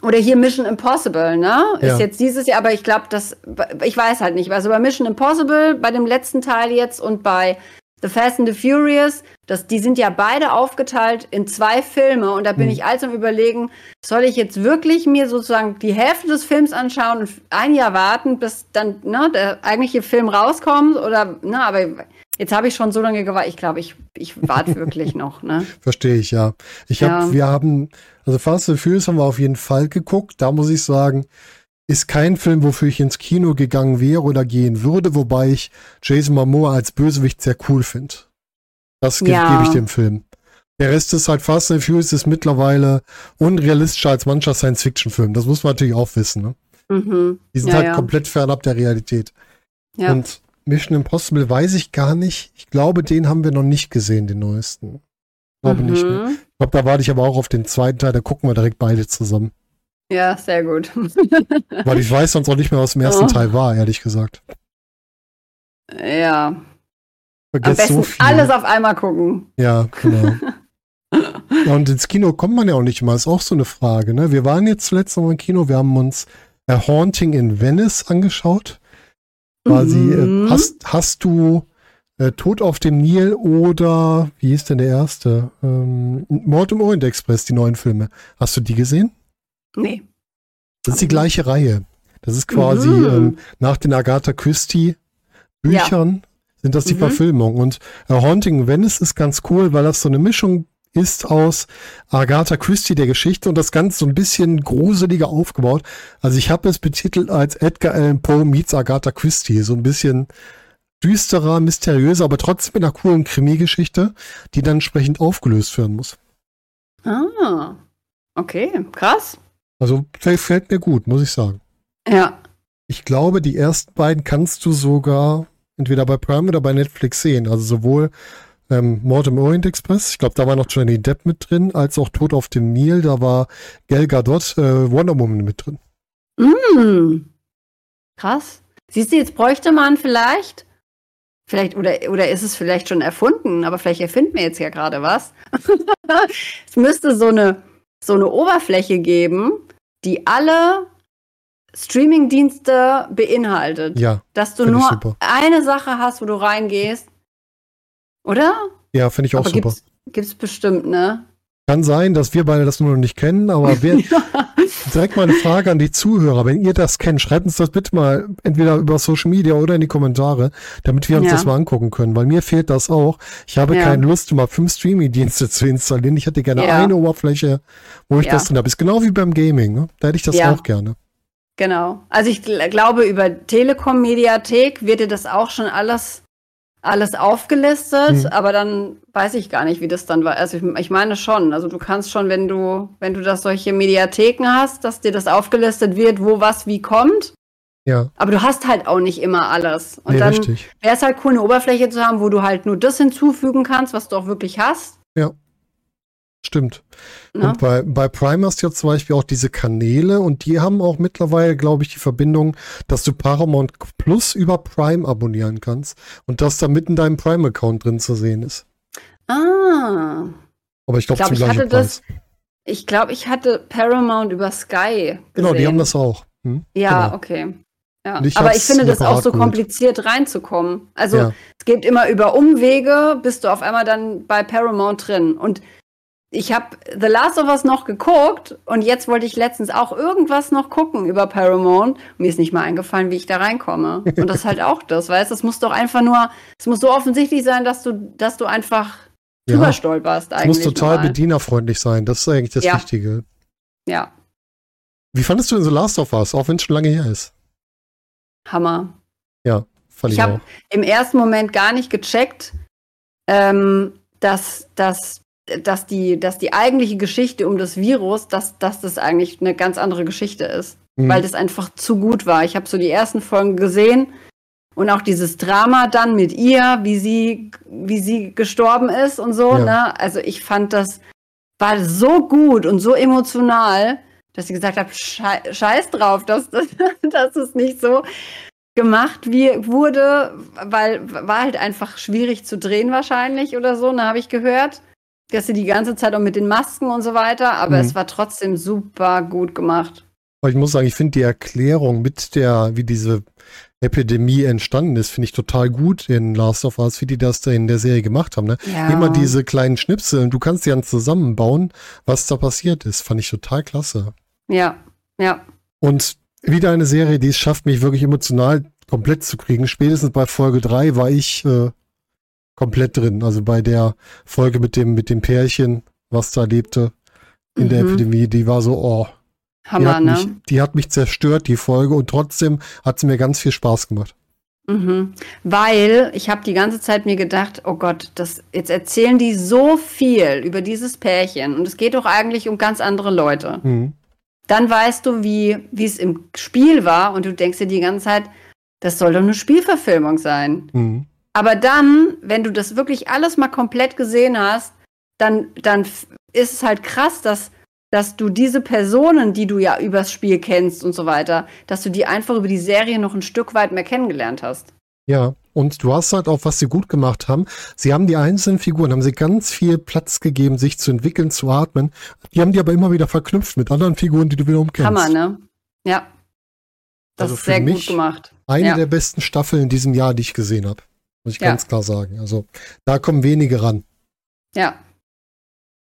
Oder hier Mission Impossible, ne? Ja. Ist jetzt dieses Jahr, aber ich glaube, das, ich weiß halt nicht. Also bei Mission Impossible, bei dem letzten Teil jetzt und bei The Fast and the Furious, das, die sind ja beide aufgeteilt in zwei Filme und da bin Mhm. ich also am überlegen, soll ich jetzt wirklich mir sozusagen die Hälfte des Films anschauen und ein Jahr warten, bis dann ne, der eigentliche Film rauskommt oder ne, aber jetzt habe ich schon so lange gewartet. Ich glaube, ich, ich warte wirklich noch, ne? Verstehe ich, ja. Ich habe, Ja. wir haben, also Fast and Furious haben wir auf jeden Fall geguckt. Da muss ich sagen, ist kein Film, wofür ich ins Kino gegangen wäre oder gehen würde, wobei ich Jason Momoa als Bösewicht sehr cool finde. Das ge Ja. gebe ich dem Film. Der Rest ist halt Fast and Furious ist mittlerweile unrealistischer als mancher Science-Fiction-Film. Das muss man natürlich auch wissen. Ne? Mhm. Die sind Ja, halt komplett fernab der Realität. Ja. Und Mission Impossible weiß ich gar nicht. Ich glaube, den haben wir noch nicht gesehen, den neuesten. Ich glaube nicht. Ne? Mhm. Ich glaube, da warte ich aber auch auf den zweiten Teil, da gucken wir direkt beide zusammen. Ja, sehr gut. Weil ich weiß sonst auch nicht mehr, was im ersten Oh. Teil war, ehrlich gesagt. ja. Am Vergesst besten so viel. alles auf einmal gucken. Ja, genau. ja, und ins Kino kommt man ja auch nicht mal, ist auch so eine Frage. Ne? Wir waren jetzt zuletzt noch im Kino, wir haben uns A Haunting in Venice angeschaut. Quasi, Mhm. äh, hast, hast du äh, Tod auf dem Nil oder, wie hieß denn der erste? Ähm, Mord im Orient Express, die neuen Filme. Hast du die gesehen? Nee. Das ist die gleiche Reihe. Das ist quasi Mhm. ähm, nach den Agatha Christie Büchern sind das die Mhm. Verfilmungen. Und äh, Haunting in Venice ist ganz cool, weil das so eine Mischung ist aus Agatha Christie der Geschichte und das Ganze so ein bisschen gruseliger aufgebaut. Also ich habe es betitelt als Edgar Allan Poe meets Agatha Christie. So ein bisschen düsterer, mysteriöser, aber trotzdem mit einer coolen Krimi-Geschichte, die dann entsprechend aufgelöst werden muss. Ah. Okay, krass. Also fällt, fällt mir gut, muss ich sagen. Ja. Ich glaube, die ersten beiden kannst du sogar entweder bei Prime oder bei Netflix sehen. Also sowohl ähm, Mord im Orient Express, ich glaube, da war noch Johnny Depp mit drin, als auch Tod auf dem Nil, da war Gal Gadot, äh, Wonder Woman mit drin. Mm. Krass. Siehst du, jetzt bräuchte man vielleicht, vielleicht, oder, oder ist es vielleicht schon erfunden, aber vielleicht erfinden wir jetzt ja gerade was. es müsste so eine, so eine Oberfläche geben, die alle Streaming-Dienste beinhaltet. Ja, Dass du nur eine Sache hast, wo du reingehst. Oder? ja, finde ich auch aber super. gibt's, gibt's bestimmt, ne? Kann sein, dass wir beide das nur noch nicht kennen, aber wer, direkt mal eine Frage an die Zuhörer. Wenn ihr das kennt, schreibt uns das bitte mal entweder über Social Media oder in die Kommentare, damit wir uns Ja. das mal angucken können, weil mir fehlt das auch. Ich habe Ja. keine Lust, mal fünf Streaming-Dienste zu installieren. Ich hätte gerne Ja. eine Oberfläche, wo ich das drin habe. Ist genau wie beim Gaming. Ne? Da hätte ich das auch gerne. Genau. Also ich gl glaube, über Telekom-Mediathek wird dir das auch schon alles, alles aufgelistet, Mhm. aber dann weiß ich gar nicht, wie das dann war. Also ich, ich meine schon, also du kannst schon, wenn du, wenn du das solche Mediatheken hast, dass dir das aufgelistet wird, wo was wie kommt. Ja, Aber du hast halt auch nicht immer alles. Und nee, dann richtig. wäre es halt cool, eine Oberfläche zu haben, wo du halt nur das hinzufügen kannst, was du auch wirklich hast. Stimmt. Ne? Und bei, bei Prime hast du ja zum Beispiel auch diese Kanäle und die haben auch mittlerweile, glaube ich, die Verbindung, dass du Paramount Plus über Prime abonnieren kannst und das da mit in deinem Prime-Account drin zu sehen ist. Ah. Aber ich glaube Ich glaub, ich gleichen hatte Preis. das- Ich glaube, ich hatte Paramount über Sky. Genau, die gesehen. haben das auch. Hm? Ja, Genau. okay. Ja. Ich Aber ich finde das auch so kompliziert reinzukommen. Also Ja. es geht immer über Umwege, bist du auf einmal dann bei Paramount drin. Und ich habe The Last of Us noch geguckt und jetzt wollte ich letztens auch irgendwas noch gucken über Paramount. Mir ist nicht mal eingefallen, wie ich da reinkomme. Und das ist halt auch das, weißt du? Es muss doch einfach nur, es muss so offensichtlich sein, dass du, dass du einfach Ja, drüber stolperst Es eigentlich. muss total mal. bedienerfreundlich sein. Das ist eigentlich das Ja. Wichtige. Ja, Wie fandest du denn The Last of Us, auch wenn es schon lange her ist? Hammer. Fand ich, Ich habe im ersten Moment gar nicht gecheckt, ähm, dass, dass, dass, die, dass die eigentliche Geschichte um das Virus, dass, dass das eigentlich eine ganz andere Geschichte ist. Mhm. Weil das einfach zu gut war. Ich habe so die ersten Folgen gesehen und auch dieses Drama dann mit ihr, wie sie, wie sie gestorben ist und so. Ja. Ne? Also ich fand das war so gut und so emotional, dass ich gesagt habe, schei scheiß drauf, dass, dass, dass es nicht so gemacht wie, wurde, weil war halt einfach schwierig zu drehen wahrscheinlich oder so, ne, habe ich gehört. Dass sie die ganze Zeit auch mit den Masken und so weiter, aber Mhm. es war trotzdem super gut gemacht. Aber ich muss sagen, ich finde die Erklärung mit der, wie diese Epidemie entstanden ist, finde ich total gut in Last of Us, wie die das da in der Serie gemacht haben. Ne? Ja. Immer diese kleinen Schnipsel und du kannst die dann zusammenbauen, was da passiert ist. Fand ich total klasse. Ja, ja. Und wieder eine Serie, die es schafft, mich wirklich emotional komplett zu kriegen. Spätestens bei Folge 3 war ich äh, komplett drin. Also bei der Folge mit dem, mit dem Pärchen, was da lebte in der Mhm. Epidemie, die war so, oh, die Hammer, hat, ne? mich, die hat mich zerstört, die Folge, und trotzdem hat sie mir ganz viel Spaß gemacht. Mhm. Weil ich habe die ganze Zeit mir gedacht, oh Gott, das, jetzt erzählen die so viel über dieses Pärchen und es geht doch eigentlich um ganz andere Leute. Mhm. Dann weißt du, wie wie es im Spiel war und du denkst dir die ganze Zeit, das soll doch eine Spielverfilmung sein. Mhm. Aber dann, wenn du das wirklich alles mal komplett gesehen hast, dann, dann ist es halt krass, dass, dass du diese Personen, die du ja übers Spiel kennst und so weiter, dass du die einfach über die Serie noch ein Stück weit mehr kennengelernt hast. Ja, und du hast halt auch, was sie gut gemacht haben. Sie haben die einzelnen Figuren, haben sie ganz viel Platz gegeben, sich zu entwickeln, zu atmen. Die haben die aber immer wieder verknüpft mit anderen Figuren, die du wiederum kennst. Hammer, ne? Ja. Das Also ist sehr gut gemacht. Eine Ja. der besten Staffeln in diesem Jahr, die ich gesehen habe. Muss ich Ja. ganz klar sagen. Also da kommen wenige ran. Ja.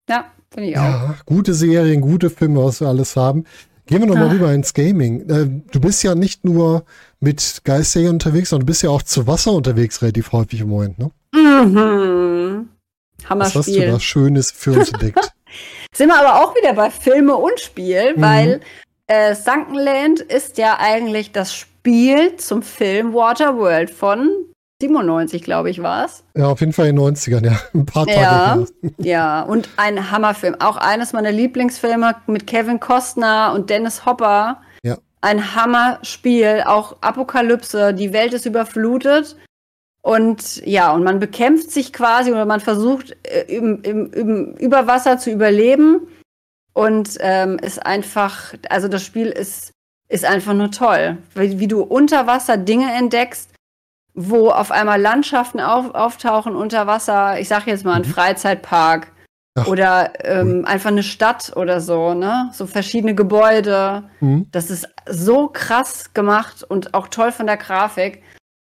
Ja, finde ich auch. Ja, gute Serien, gute Filme, was wir alles haben. Gehen wir nochmal Ah. rüber ins Gaming. Äh, du bist ja nicht nur mit Geistserien unterwegs, sondern du bist ja auch zu Wasser unterwegs relativ häufig im Moment. Ne? Mhm. Was hast du da Schönes für uns entdeckt? Sind wir aber auch wieder bei Filme und Spiel, Mhm. weil äh, Sunkenland ist ja eigentlich das Spiel zum Film Waterworld von 97, glaube ich, war es. ja, auf jeden Fall in den 90ern, ja. Ein paar Tage Ja. her. Ja, und ein Hammerfilm. Auch eines meiner Lieblingsfilme mit Kevin Costner und Dennis Hopper. Ja. Ein Hammerspiel, auch Apokalypse, die Welt ist überflutet. Und ja, und man bekämpft sich quasi oder man versucht äh, im, im, im, über Wasser zu überleben. Und ähm, ist einfach, also das Spiel ist, ist einfach nur toll. Wie, wie du unter Wasser Dinge entdeckst, wo auf einmal Landschaften auf, auftauchen unter Wasser. Ich sage jetzt mal ein Mhm. Freizeitpark Ach, oder ähm, einfach eine Stadt oder so, ne? So verschiedene Gebäude. Mhm. Das ist so krass gemacht und auch toll von der Grafik.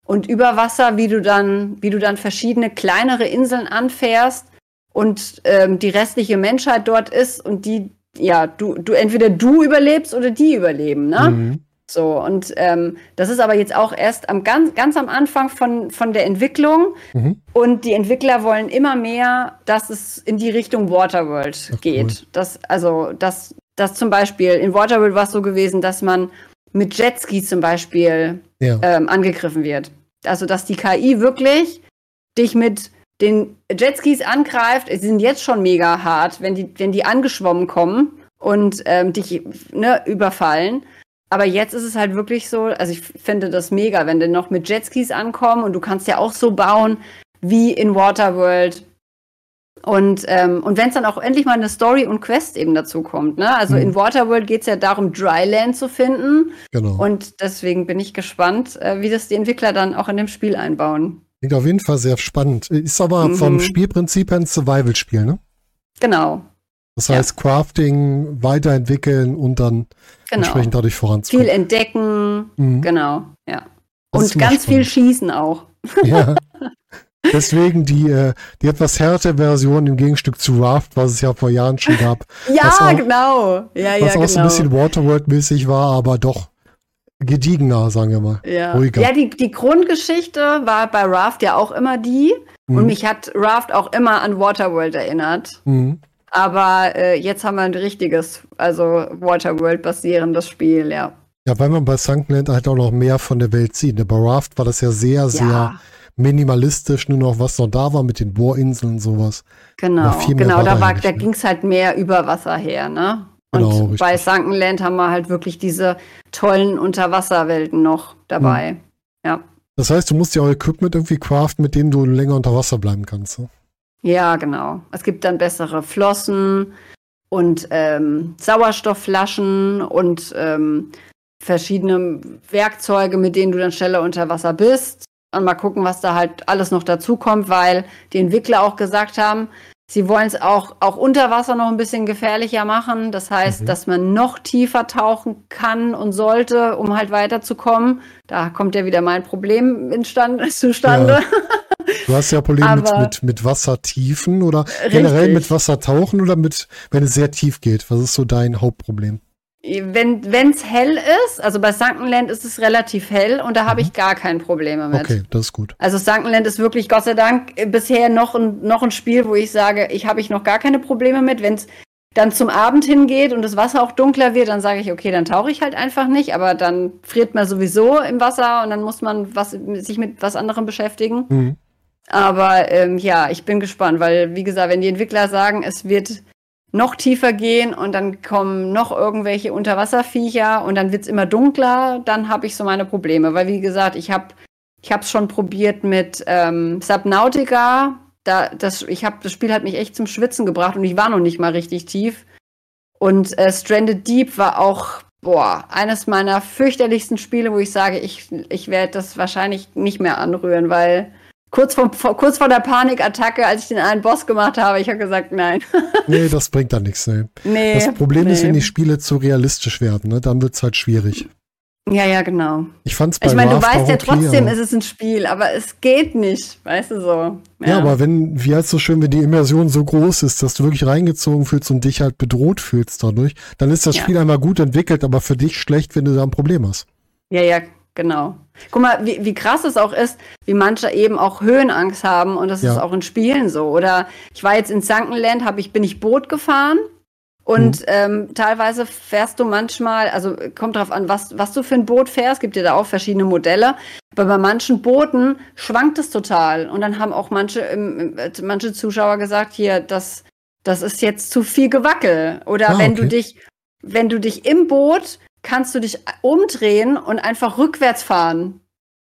Und über Wasser, wie du dann, wie du dann verschiedene kleinere Inseln anfährst und ähm, die restliche Menschheit dort ist und die, ja, du, du entweder du überlebst oder die überleben, ne? Mhm. So, und ähm, das ist aber jetzt auch erst am ganz, ganz am Anfang von, von der Entwicklung. Mhm. Und die Entwickler wollen immer mehr, dass es in die Richtung Waterworld Ach, geht. cool. Das, also, dass, dass zum Beispiel in Waterworld war es so gewesen, dass man mit Jetskis zum Beispiel Ja. ähm, angegriffen wird. Also, dass die KI wirklich dich mit den Jetskis angreift. Sie sind jetzt schon mega hart, wenn die, wenn die angeschwommen kommen und ähm, dich ne, überfallen. Aber jetzt ist es halt wirklich so, also ich finde das mega, wenn die noch mit Jetskis ankommen und du kannst ja auch so bauen wie in Waterworld. Und, ähm, und wenn es dann auch endlich mal eine Story und Quest eben dazu kommt, ne? Also Mhm. in Waterworld geht es ja darum, Dryland zu finden. Genau. Und deswegen bin ich gespannt, äh, wie das die Entwickler dann auch in dem Spiel einbauen. Klingt auf jeden Fall sehr spannend. Ist aber Mhm. vom Spielprinzip her ein Survival-Spiel, ne? Genau, Das Ja. heißt, Crafting, weiterentwickeln und dann genau. entsprechend dadurch Viel voranzukommen. entdecken, Mhm. genau, ja. Das Und ganz viel spannend. schießen auch. Ja. Deswegen die, äh, die etwas härtere Version im Gegenstück zu Raft, was es ja vor Jahren schon gab. Ja, auch, genau. Ja, was ja, auch so ein genau. bisschen Waterworld-mäßig war, aber doch gediegener, sagen wir mal. Ja, Ruhiger. ja die, die Grundgeschichte war bei Raft ja auch immer die. Und Mhm. mich hat Raft auch immer an Waterworld erinnert. Mhm. Aber äh, jetzt haben wir ein richtiges, also Waterworld-basierendes Spiel, ja. Ja, weil man bei Sunkenland halt auch noch mehr von der Welt sieht. ne? Bei Raft war das ja sehr, sehr Ja, minimalistisch, nur noch was noch da war mit den Bohrinseln und sowas. genau. mehr Genau, da, war, da ne? ging es halt mehr über Wasser her, ne? Und Genau, bei Sunkenland haben wir halt wirklich diese tollen Unterwasserwelten noch dabei. Hm. Ja. Das heißt, du musst ja auch Equipment irgendwie craften, mit dem du länger unter Wasser bleiben kannst. Ne? Ja, genau. Es gibt dann bessere Flossen und ähm, Sauerstoffflaschen und ähm, verschiedene Werkzeuge, mit denen du dann schneller unter Wasser bist. Und mal gucken, was da halt alles noch dazu kommt, weil die Entwickler auch gesagt haben, sie wollen es auch, auch unter Wasser noch ein bisschen gefährlicher machen. Das heißt, Mhm. dass man noch tiefer tauchen kann und sollte, um halt weiterzukommen. Da kommt ja wieder mein Problem instand, zustande. Du hast ja Probleme mit, mit, mit Wassertiefen oder generell Richtig. mit Wassertauchen oder mit, wenn es sehr tief geht. Was ist so dein Hauptproblem? Wenn es hell ist, also bei Sunkenland ist es relativ hell und da habe ich gar keine Probleme mit. Mhm. Okay, das ist gut. Also Sunkenland ist wirklich Gott sei Dank bisher noch ein, noch ein Spiel, wo ich sage, ich habe ich noch gar keine Probleme mit. Wenn es dann zum Abend hingeht und das Wasser auch dunkler wird, dann sage ich, okay, dann tauche ich halt einfach nicht, aber dann friert man sowieso im Wasser und dann muss man was, sich mit was anderem beschäftigen. Mhm. Aber ähm, ja, ich bin gespannt, weil, wie gesagt, wenn die Entwickler sagen, es wird noch tiefer gehen und dann kommen noch irgendwelche Unterwasserviecher und dann wird's immer dunkler, dann habe ich so meine Probleme. Weil, wie gesagt, ich habe ich es schon probiert mit ähm, Subnautica. Da, das, ich hab, das Spiel hat mich echt zum Schwitzen gebracht und ich war noch nicht mal richtig tief. Und äh, Stranded Deep war auch, boah, eines meiner fürchterlichsten Spiele, wo ich sage, ich, ich werde das wahrscheinlich nicht mehr anrühren, weil kurz vor, kurz vor der Panikattacke, als ich den einen Boss gemacht habe, ich habe gesagt, nein. Nee, das bringt dann nichts. Nee. nee. Das Problem ist, nee. wenn die Spiele zu realistisch werden, ne? dann wird es halt schwierig. Ja, ja, genau. Ich fand's bei Ich meine, du Raft weißt ja okay, trotzdem, ist es ein Spiel, aber es geht nicht, weißt du so. ja. aber wenn, wie heißt so schön, wenn die Immersion so groß ist, dass du wirklich reingezogen fühlst und dich halt bedroht fühlst dadurch, dann ist das Ja. Spiel einmal gut entwickelt, aber für dich schlecht, wenn du da ein Problem hast. Ja, ja, genau. Guck mal, wie, wie krass es auch ist, wie manche eben auch Höhenangst haben und das ist Ja. auch in Spielen so. Oder ich war jetzt in Sunkenland, hab ich, bin ich Boot gefahren und Mhm. ähm, teilweise fährst du manchmal, also kommt drauf an, was, was du für ein Boot fährst, gibt dir da auch verschiedene Modelle. Aber bei manchen Booten schwankt es total. Und dann haben auch manche, ähm, äh, manche Zuschauer gesagt, hier, das, das ist jetzt zu viel Gewackel. Oder Ah, wenn du okay. dich, wenn du dich im Boot kannst du dich umdrehen und einfach rückwärts fahren.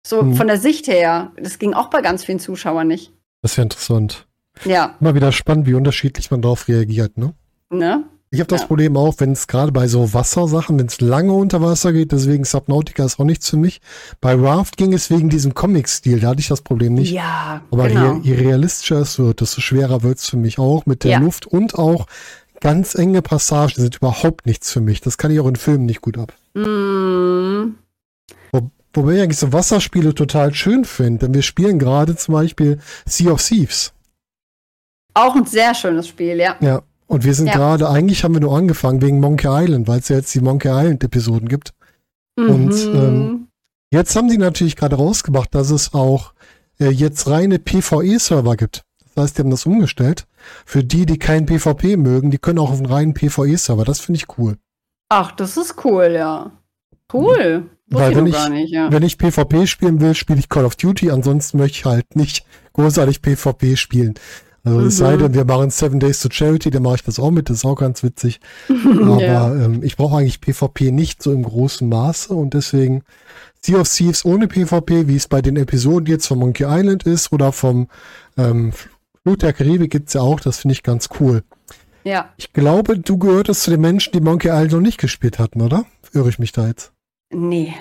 So Mhm. von der Sicht her. Das ging auch bei ganz vielen Zuschauern nicht. Das ist ja interessant. Ja, Immer wieder spannend, wie unterschiedlich man darauf reagiert, ne? ne? Ich habe das Ja. Problem auch, wenn es gerade bei so Wassersachen, wenn es lange unter Wasser geht, deswegen Subnautica ist auch nichts für mich. Bei Raft ging es wegen diesem Comic-Stil, da hatte ich das Problem nicht. Ja, Aber genau. je, je realistischer es wird, desto schwerer wird es für mich auch mit der Ja. Luft und auch ganz enge Passagen sind überhaupt nichts für mich. Das kann ich auch in Filmen nicht gut ab. Mm, Wo, wobei ich eigentlich so Wasserspiele total schön finde, denn wir spielen gerade zum Beispiel Sea of Thieves. auch ein sehr schönes Spiel, ja. Ja. Und wir sind Ja. gerade, eigentlich haben wir nur angefangen wegen Monkey Island, weil es ja jetzt die Monkey Island Episoden gibt. Und, Mhm. ähm, Jetzt haben sie natürlich gerade rausgemacht, dass es auch äh, jetzt reine PvE-Server gibt. Das heißt, die haben das umgestellt. Für die, die kein PvP mögen, die können auch auf einen reinen PvE-Server. Das finde ich cool. Ach, das ist cool, ja. Cool. Wusste Weil ich wenn ich- gar nicht, ja. Wenn ich PvP spielen will, spiele ich Call of Duty. Ansonsten möchte ich halt nicht großartig PvP spielen. Also es Mhm. sei denn, wir machen Seven Days to Charity, dann mache ich das auch mit. Das ist auch ganz witzig. Aber ja. ähm, ich brauche eigentlich PvP nicht so im großen Maße und deswegen Sea of Thieves ohne PvP, wie es bei den Episoden jetzt von Monkey Island ist oder vom ähm, Flut der Karibik gibt's ja auch, das finde ich ganz cool. ja. Ich glaube, du gehörtest zu den Menschen, die Monkey Island noch nicht gespielt hatten, oder? Irre ich mich da jetzt? Nee.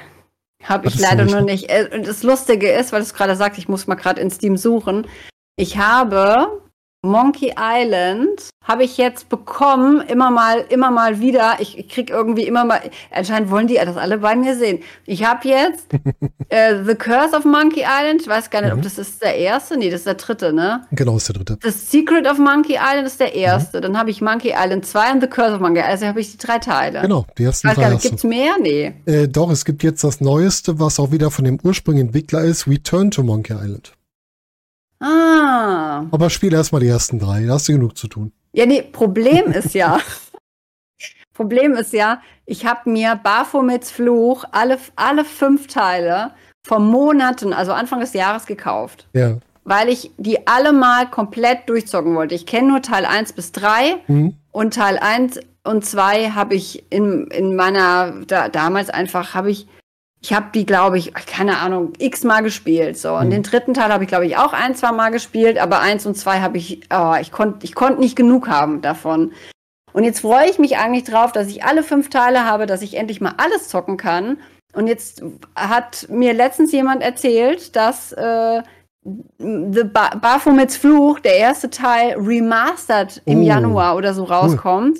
Habe ich Hattest leider nicht, nur ne? nicht. Äh, Und das Lustige ist, weil du es gerade sagst, ich muss mal gerade in Steam suchen. Ich habe Monkey Island habe ich jetzt bekommen, immer mal, immer mal wieder. Ich, ich krieg irgendwie immer mal, anscheinend wollen die das alle bei mir sehen. Ich habe jetzt äh, The Curse of Monkey Island. Ich weiß gar nicht, Mhm. ob das ist der erste. Nee, das ist der dritte, ne? Genau, ist der dritte. The Secret of Monkey Island ist der Mhm. erste. Dann habe ich Monkey Island 2 und The Curse of Monkey Island. Also habe ich die drei Teile. Genau, die ersten Ich weiß drei gar nicht, hast du. gibt's mehr? Nee. Äh, doch, es gibt jetzt das Neueste, was auch wieder von dem ursprünglichen Entwickler ist, Return to Monkey Island. Ah. Aber spiel erstmal die ersten drei, da hast du genug zu tun. Ja, nee, Problem ist ja, Problem ist ja, ich habe mir Baphomets Fluch alle, alle fünf Teile vor Monaten, also Anfang des Jahres gekauft, Ja. weil ich die alle mal komplett durchzocken wollte. Ich kenne nur Teil 1 bis 3 Hm? und Teil 1 und 2 habe ich in, in meiner, da, damals einfach, habe ich, ich habe die, glaube ich, keine Ahnung, x-mal gespielt. So. Und Mhm. den dritten Teil habe ich, glaube ich, auch ein, zwei Mal gespielt, aber eins und zwei habe ich, oh, ich konnte ich konnt nicht genug haben davon. Und jetzt freue ich mich eigentlich drauf, dass ich alle fünf Teile habe, dass ich endlich mal alles zocken kann. Und jetzt hat mir letztens jemand erzählt, dass äh, The ba Baphomets Fluch, der erste Teil, remastered im Oh, Januar oder so rauskommt.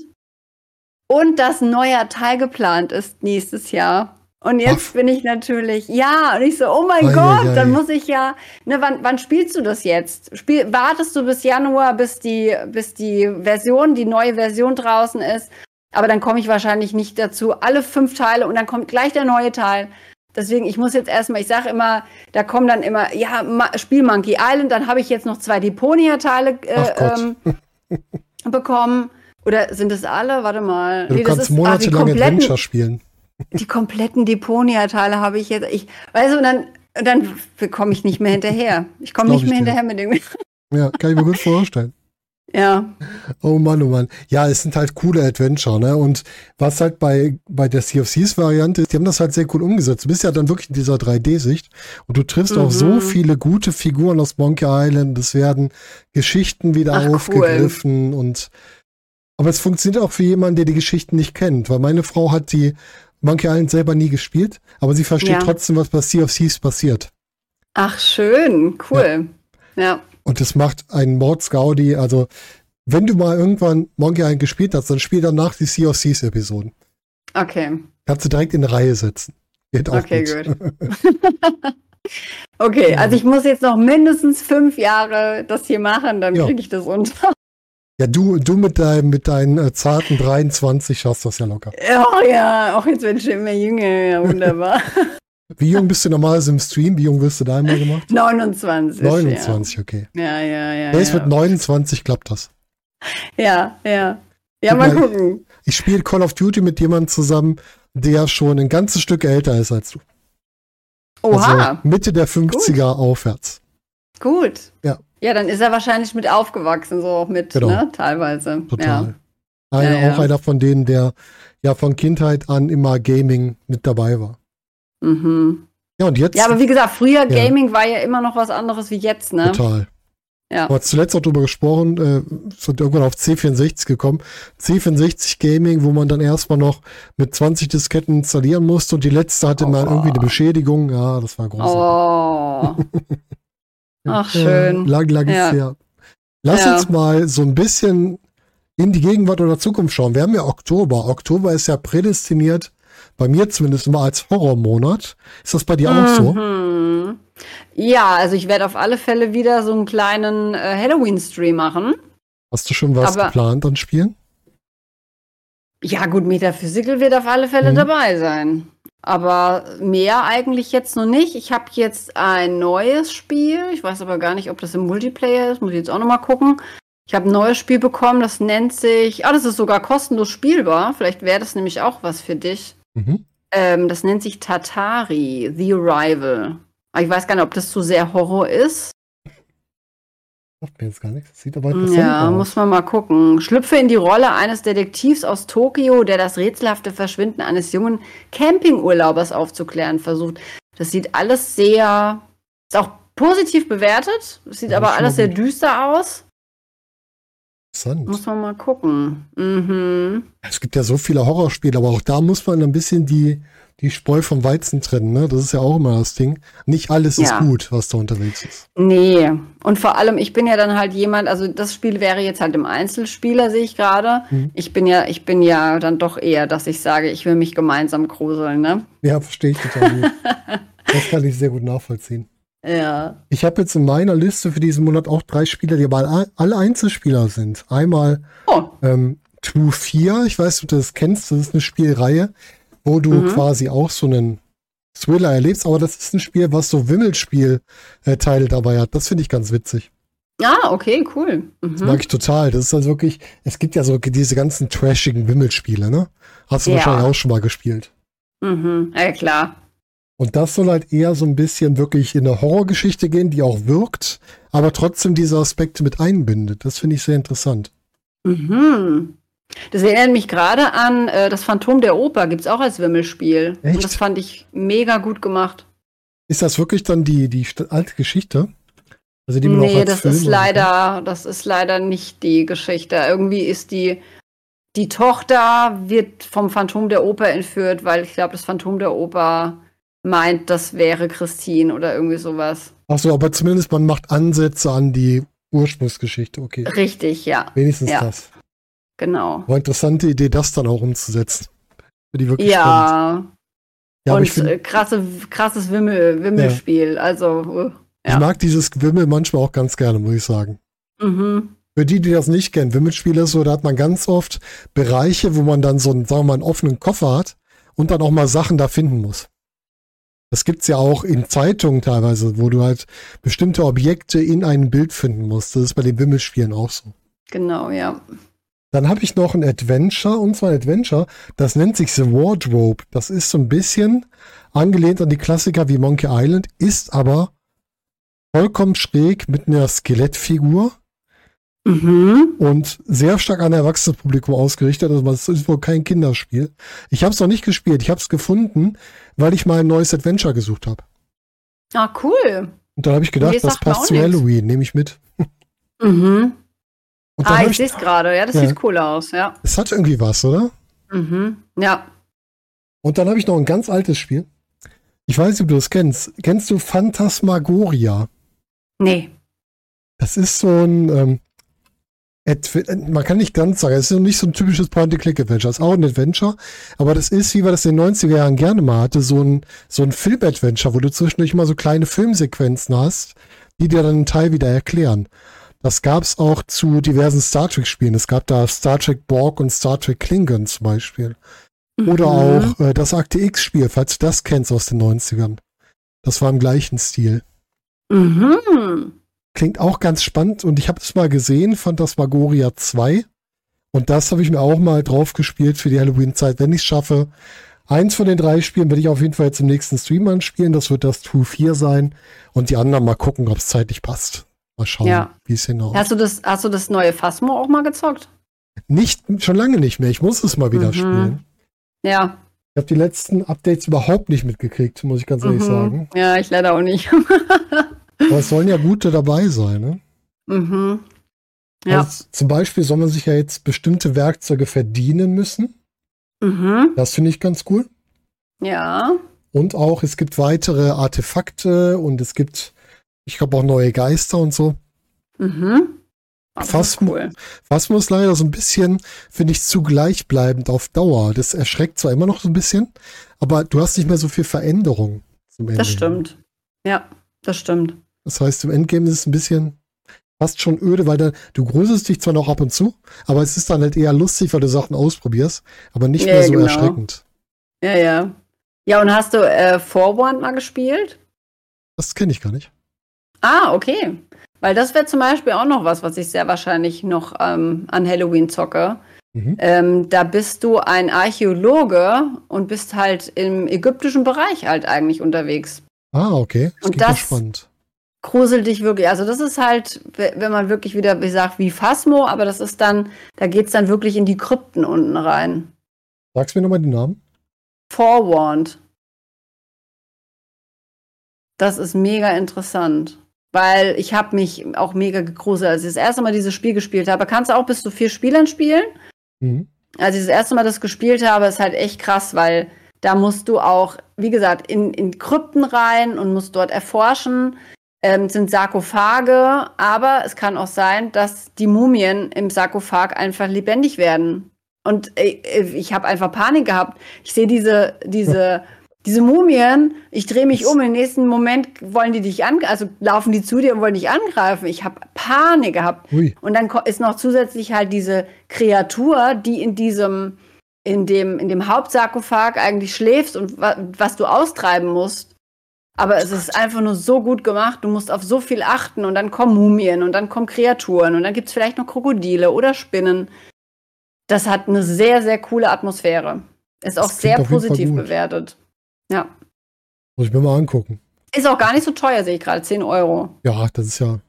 Und dass ein neuer Teil geplant ist nächstes Jahr. Und jetzt Ach. bin ich natürlich, ja, und ich so, oh mein Ei, Gott, ei, ei. dann muss ich ja, ne, wann, wann spielst du das jetzt? Spiel, wartest du bis Januar, bis die, bis die Version, die neue Version draußen ist? Aber dann komme ich wahrscheinlich nicht dazu. Alle fünf Teile und dann kommt gleich der neue Teil. Deswegen, ich muss jetzt erstmal, ich sage immer, da kommen dann immer, ja, Ma Spiel Monkey Island, dann habe ich jetzt noch zwei Deponia-Teile äh, ähm, bekommen. Oder sind es alle? Warte mal. Du Nee, kannst ah, monatelang Adventure spielen. Die kompletten Deponia-Teile habe ich jetzt. Ich, weißt du, und dann, dann komme ich nicht mehr hinterher. Ich komme nicht mehr ich dir. hinterher mit dem. Ja, kann ich mir gut vorstellen. Ja. Oh Mann, oh Mann. Ja, es sind halt coole Adventure, ne? Und was halt bei, bei der Sea of Thieves Variante ist, die haben das halt sehr cool umgesetzt. Du bist ja dann wirklich in dieser 3D-Sicht und du triffst auch so Mhm. viele gute Figuren aus Monkey Island. Es werden Geschichten wieder Ach, cool. aufgegriffen und, aber es funktioniert auch für jemanden, der die Geschichten nicht kennt, weil meine Frau hat die Monkey Island selber nie gespielt, aber sie versteht Ja. trotzdem, was bei Sea of Thieves passiert. Ach, schön. Cool. Ja. Und das macht einen Mordsgaudi. Also, wenn du mal irgendwann Monkey Island gespielt hast, dann spiel danach die Sea of Thieves Episoden. Okay. Kannst du direkt in Reihe setzen. Geht auch Okay, gut. gut. okay, also ich muss jetzt noch mindestens fünf Jahre das hier machen, dann Ja. kriege ich das unter. Ja, du, du mit, deinem, mit deinen äh, zarten 23 schaffst das ja locker. Oh ja, auch jetzt werde ich immer jünger. Ja, wunderbar. Wie jung bist du normalerweise im Stream? Wie jung wirst du da einmal gemacht? 29. 29, okay. Ja, ja, ja. Ja, jetzt ja. mit 29 klappt das. Ja, ja. Ja, mal mal, gucken. Ich spiele Call of Duty mit jemandem zusammen, der schon ein ganzes Stück älter ist als du. Oha, Also Mitte der 50er aufwärts. gut. Ja. Ja, dann ist er wahrscheinlich mit aufgewachsen, so auch mit, Genau. ne, teilweise. Total. Ja. Einer, Ja, ja. Auch einer von denen, der ja von Kindheit an immer Gaming mit dabei war. Mhm. Ja, und jetzt Ja, aber wie gesagt, früher Gaming war ja immer noch was anderes wie jetzt, ne? total. Ja. Du hast zuletzt auch drüber gesprochen, äh, sind irgendwann auf C64 gekommen. C64 Gaming, wo man dann erstmal noch mit 20 Disketten installieren musste und die letzte hatte mal Oh. irgendwie eine Beschädigung. Ja, das war großartig. Oh. Ach, Äh, schön. lang, lang Ja. ist her. Lass Ja. uns mal so ein bisschen in die Gegenwart oder Zukunft schauen. Wir haben ja Oktober. Oktober ist ja prädestiniert, bei mir zumindest immer als Horrormonat. Ist das bei dir auch so? Mhm. Ja, also ich werde auf alle Fälle wieder so einen kleinen äh, Halloween-Stream machen. Hast du schon was Aber- geplant an Spielen? Ja, gut, Metaphysical wird auf alle Fälle Mhm. dabei sein. Aber mehr eigentlich jetzt noch nicht. Ich habe jetzt ein neues Spiel. Ich weiß aber gar nicht, ob das im Multiplayer ist. Muss ich jetzt auch noch mal gucken. Ich habe ein neues Spiel bekommen, das nennt sich. Ah, das ist sogar kostenlos spielbar. Vielleicht wäre das nämlich auch was für dich. Mhm. Ähm, das nennt sich Tatari, The Arrival. Aber ich weiß gar nicht, ob das zu sehr Horror ist. Sagt mir jetzt gar nichts. Das sieht aber interessant Ja, aus. muss man mal gucken. Schlüpfe in die Rolle eines Detektivs aus Tokio, der das rätselhafte Verschwinden eines jungen Campingurlaubers aufzuklären versucht. Das sieht alles sehr, ist auch positiv bewertet. Das sieht Ja, aber alles sehr düster aus. Interessant. Muss man mal gucken. Mhm. Es gibt ja so viele Horrorspiele, aber auch da muss man ein bisschen die, die Spreu vom Weizen trennen, ne? Das ist ja auch immer das Ding. Nicht alles Ja. ist gut, was da unterwegs ist. Nee. Und vor allem, ich bin ja dann halt jemand, also das Spiel wäre jetzt halt im Einzelspieler, sehe ich gerade. Mhm. Ich bin ja, ich bin ja dann doch eher, dass ich sage, ich will mich gemeinsam gruseln, ne? Ja, verstehe ich total gut. das kann ich sehr gut nachvollziehen. Ja. Ich habe jetzt in meiner Liste für diesen Monat auch drei Spieler, die aber alle- Einzelspieler sind. Einmal Oh. ähm, True 4, ich weiß, ob du das kennst, das ist eine Spielreihe, wo du Mhm. quasi auch so einen Thriller erlebst, aber das ist ein Spiel, was so Wimmelspiel-Teile dabei hat. Das finde ich ganz witzig. Ah, okay, cool. Das Mhm. mag ich total. Das ist also wirklich, es gibt ja so diese ganzen trashigen Wimmelspiele, ne? Hast du Ja. wahrscheinlich auch schon mal gespielt. Mhm. Ja, klar. Und das soll halt eher so ein bisschen wirklich in eine Horrorgeschichte gehen, die auch wirkt, aber trotzdem diese Aspekte mit einbindet. Das finde ich sehr interessant. Mhm. Das erinnert mich gerade an äh, das Phantom der Oper, gibt es auch als Wimmelspiel. Echt? Und das fand ich mega gut gemacht. Ist das wirklich dann die, die alte Geschichte? Also die man auch nee, als das Film ist leider, das ist leider nicht die Geschichte. Irgendwie ist die, die Tochter wird vom Phantom der Oper entführt, weil ich glaube, das Phantom der Oper meint, das wäre Christine oder irgendwie sowas. Ach so, aber zumindest man macht Ansätze an die Ursprungsgeschichte. Okay, Richtig, ja, wenigstens Ja. das. genau. War interessante Idee, das dann auch umzusetzen. Für die wirklich spannend. Ja, Ja, ich, und find, äh, krasse, krasses Wimmel, Wimmelspiel. Also, ich ja. mag dieses Wimmel manchmal auch ganz gerne, muss ich sagen. mhm. Für die, die das nicht kennen, Wimmelspiele ist so, da hat man ganz oft Bereiche, wo man dann so einen, sagen wir mal, einen offenen Koffer hat und dann auch mal Sachen da finden muss. Das gibt's ja auch in Zeitungen teilweise, wo du halt bestimmte Objekte in einem Bild finden musst. Das ist bei den Wimmelspielen auch so. genau, ja. Dann habe ich noch ein Adventure, und zwar ein Adventure, das nennt sich The Wardrobe. Das ist so ein bisschen angelehnt an die Klassiker wie Monkey Island, ist aber vollkommen schräg mit einer Skelettfigur Mhm. und sehr stark an ein erwachsenes Publikum ausgerichtet. Also es ist wohl kein Kinderspiel. Ich habe es noch nicht gespielt. Ich habe es gefunden, weil ich mal ein neues Adventure gesucht habe. Ah, cool. Und dann habe ich gedacht, Nee, das passt zu. Halloween, nehme ich mit. Mhm. Ah, hab ich sehe es gerade. Ja, das Ja. sieht cool aus, ja. es hat irgendwie was, oder? Mhm. Ja. Und dann habe ich noch ein ganz altes Spiel. Ich weiß nicht, ob du das kennst. Kennst du Phantasmagoria? Nee. Das ist so ein, ähm, man kann nicht ganz sagen, es ist nicht so ein typisches Point-and-Click-Adventure. Es ist auch ein Adventure, aber das ist, wie wir das in den 90er Jahren gerne mal hatte, so ein, so ein Film-Adventure, wo du zwischendurch mal so kleine Filmsequenzen hast, die dir dann einen Teil wieder erklären. Das gab es auch zu diversen Star Trek-Spielen. Es gab da Star Trek Borg und Star Trek Klingon zum Beispiel. Oder Mhm. auch äh, das Akte X-Spiel, falls du das kennst aus den 90ern. Das war im gleichen Stil. Mhm. Klingt auch ganz spannend und ich habe es mal gesehen, Phantasmagoria 2. Und das habe ich mir auch mal drauf gespielt für die Halloween-Zeit, wenn ich es schaffe. Eins von den drei Spielen werde ich auf jeden Fall jetzt im nächsten Stream anspielen. Das wird das True 4 sein. Und die anderen mal gucken, ob es zeitlich passt. Mal schauen, Ja. wie es hinaus. Hast du das, hast du das neue Phasmo auch mal gezockt? Nicht, schon lange nicht mehr. Ich muss es mal wieder Mhm. spielen. Ja. Ich habe die letzten Updates überhaupt nicht mitgekriegt, muss ich ganz ehrlich Mhm. sagen. Ja, ich leider auch nicht. Aber es sollen ja gute dabei sein, ne? mhm. Ja. Also, zum Beispiel soll man sich ja jetzt bestimmte Werkzeuge verdienen müssen. Mhm. Das finde ich ganz cool. Ja. Und auch, es gibt weitere Artefakte und es gibt, ich glaube, auch neue Geister und so. Mhm. Phasmo, cool. Ist leider so ein bisschen, finde ich, zu gleichbleibend auf Dauer. Das erschreckt zwar immer noch so ein bisschen, aber du hast nicht mehr so viel Veränderung zum Ende. Das stimmt. Ja, das stimmt. Das heißt, im Endgame ist es ein bisschen fast schon öde, weil da, du gruselst dich zwar noch ab und zu, aber es ist dann halt eher lustig, weil du Sachen ausprobierst, aber nicht Ja, mehr so genau. erschreckend. Ja, ja. Ja, und hast du äh, Forewarned mal gespielt? Das kenne ich gar nicht. Ah, okay. Weil das wäre zum Beispiel auch noch was, was ich sehr wahrscheinlich noch ähm, an Halloween zocke. Mhm. Ähm, da bist du ein Archäologe und bist halt im ägyptischen Bereich halt eigentlich unterwegs. Ah, okay. Das Und das- spannend. Grusel dich wirklich. Also das ist halt, we- wenn man wirklich wieder, wie sagt, wie Phasmo, aber das ist dann, da geht's dann wirklich in die Krypten unten rein. Sagst du mir nochmal den Namen? Forewarned. Das ist mega interessant. weil ich habe mich auch mega gegruselt. Als ich das erste Mal dieses Spiel gespielt habe, kannst du auch bis zu vier Spielern spielen. Mhm. Als ich das erste Mal das gespielt habe, ist halt echt krass, weil da musst du auch, wie gesagt, in, in Krypten rein und musst dort erforschen. Ähm, sind Sarkophage, aber es kann auch sein, dass die Mumien im Sarkophag einfach lebendig werden. Und äh, ich habe einfach Panik gehabt. Ich sehe diese, diese diese Mumien, ich drehe mich um, im nächsten Moment wollen die dich an, also laufen die zu dir und wollen dich angreifen. Ich habe Panik gehabt. Ui. Und dann ist noch zusätzlich halt diese Kreatur, die in diesem, in dem, in dem Hauptsarkophag eigentlich schläfst und wa was du austreiben musst. Aber es ist einfach nur so gut gemacht. Du musst auf so viel achten und dann kommen Mumien und dann kommen Kreaturen und dann gibt es vielleicht noch Krokodile oder Spinnen. Das hat eine sehr, sehr coole Atmosphäre. Ist auch sehr positiv bewertet. Ja. Muss ich mir mal angucken. Ist auch gar nicht so teuer, sehe ich gerade. 10 Euro. Ja, das ist ja. ja.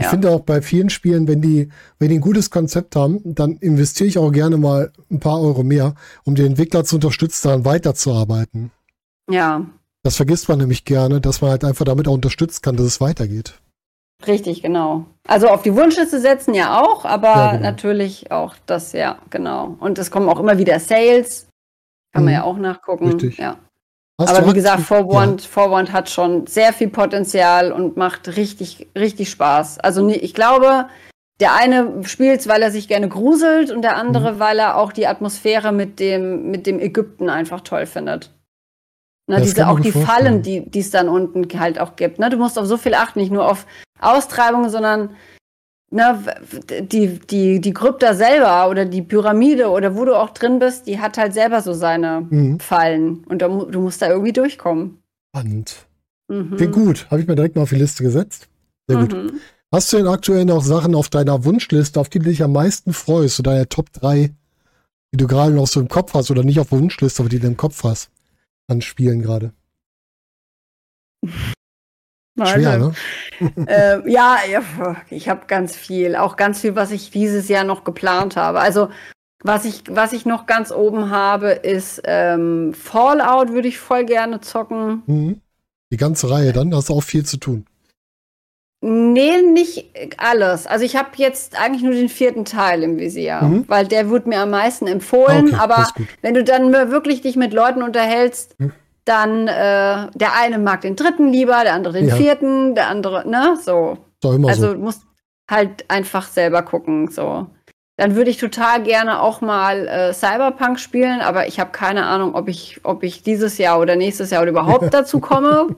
Ich finde auch bei vielen Spielen, wenn die, wenn die ein gutes Konzept haben, dann investiere ich auch gerne mal ein paar Euro mehr, um den Entwickler zu unterstützen, daran weiterzuarbeiten. Ja. Das vergisst man nämlich gerne, dass man halt einfach damit auch unterstützen kann, dass es weitergeht. Richtig, genau. Also auf die Wunschliste setzen ja auch, aber ja, genau. natürlich auch das, ja, genau. Und es kommen auch immer wieder Sales. Kann man mhm. ja auch nachgucken. Richtig. Ja. Hast Aber wie gesagt, Forewarned, ja. Forewarned hat schon sehr viel Potenzial und macht richtig, richtig Spaß. Also ich glaube, der eine spielt weil er sich gerne gruselt und der andere, mhm. weil er auch die Atmosphäre mit dem, mit dem Ägypten einfach toll findet. Na, diese, auch die Fallen, die es dann unten halt auch gibt. Ne? Du musst auf so viel achten, nicht nur auf Austreibungen, sondern ne, die, die, die Krypta selber oder die Pyramide oder wo du auch drin bist, die hat halt selber so seine mhm. Fallen. Und da, du musst da irgendwie durchkommen. Spannend. Mhm. Klingt gut. Habe ich mir direkt mal auf die Liste gesetzt. Sehr gut. Mhm. Hast du denn aktuell noch Sachen auf deiner Wunschliste, auf die du dich am meisten freust, so deine Top 3, die du gerade noch so im Kopf hast oder nicht auf der Wunschliste, aber die du im Kopf hast, an Spielen gerade? Schwer, ne? äh, ja, ich habe ganz viel, auch ganz viel, was ich dieses Jahr noch geplant habe. Also was ich, was ich noch ganz oben habe, ist ähm, Fallout, würde ich voll gerne zocken. Mhm. Die ganze Reihe, dann hast du auch viel zu tun. Nee, nicht alles. Also ich habe jetzt eigentlich nur den vierten Teil im Visier, mhm. weil der wird mir am meisten empfohlen. Okay, aber wenn du dann wirklich dich mit Leuten unterhältst, mhm dann äh, der eine mag den dritten lieber, der andere den ja. vierten, der andere, ne, so. also so. musst halt einfach selber gucken, so. Dann würde ich total gerne auch mal äh, Cyberpunk spielen, aber ich habe keine Ahnung, ob ich, ob ich dieses Jahr oder nächstes Jahr oder überhaupt dazu komme.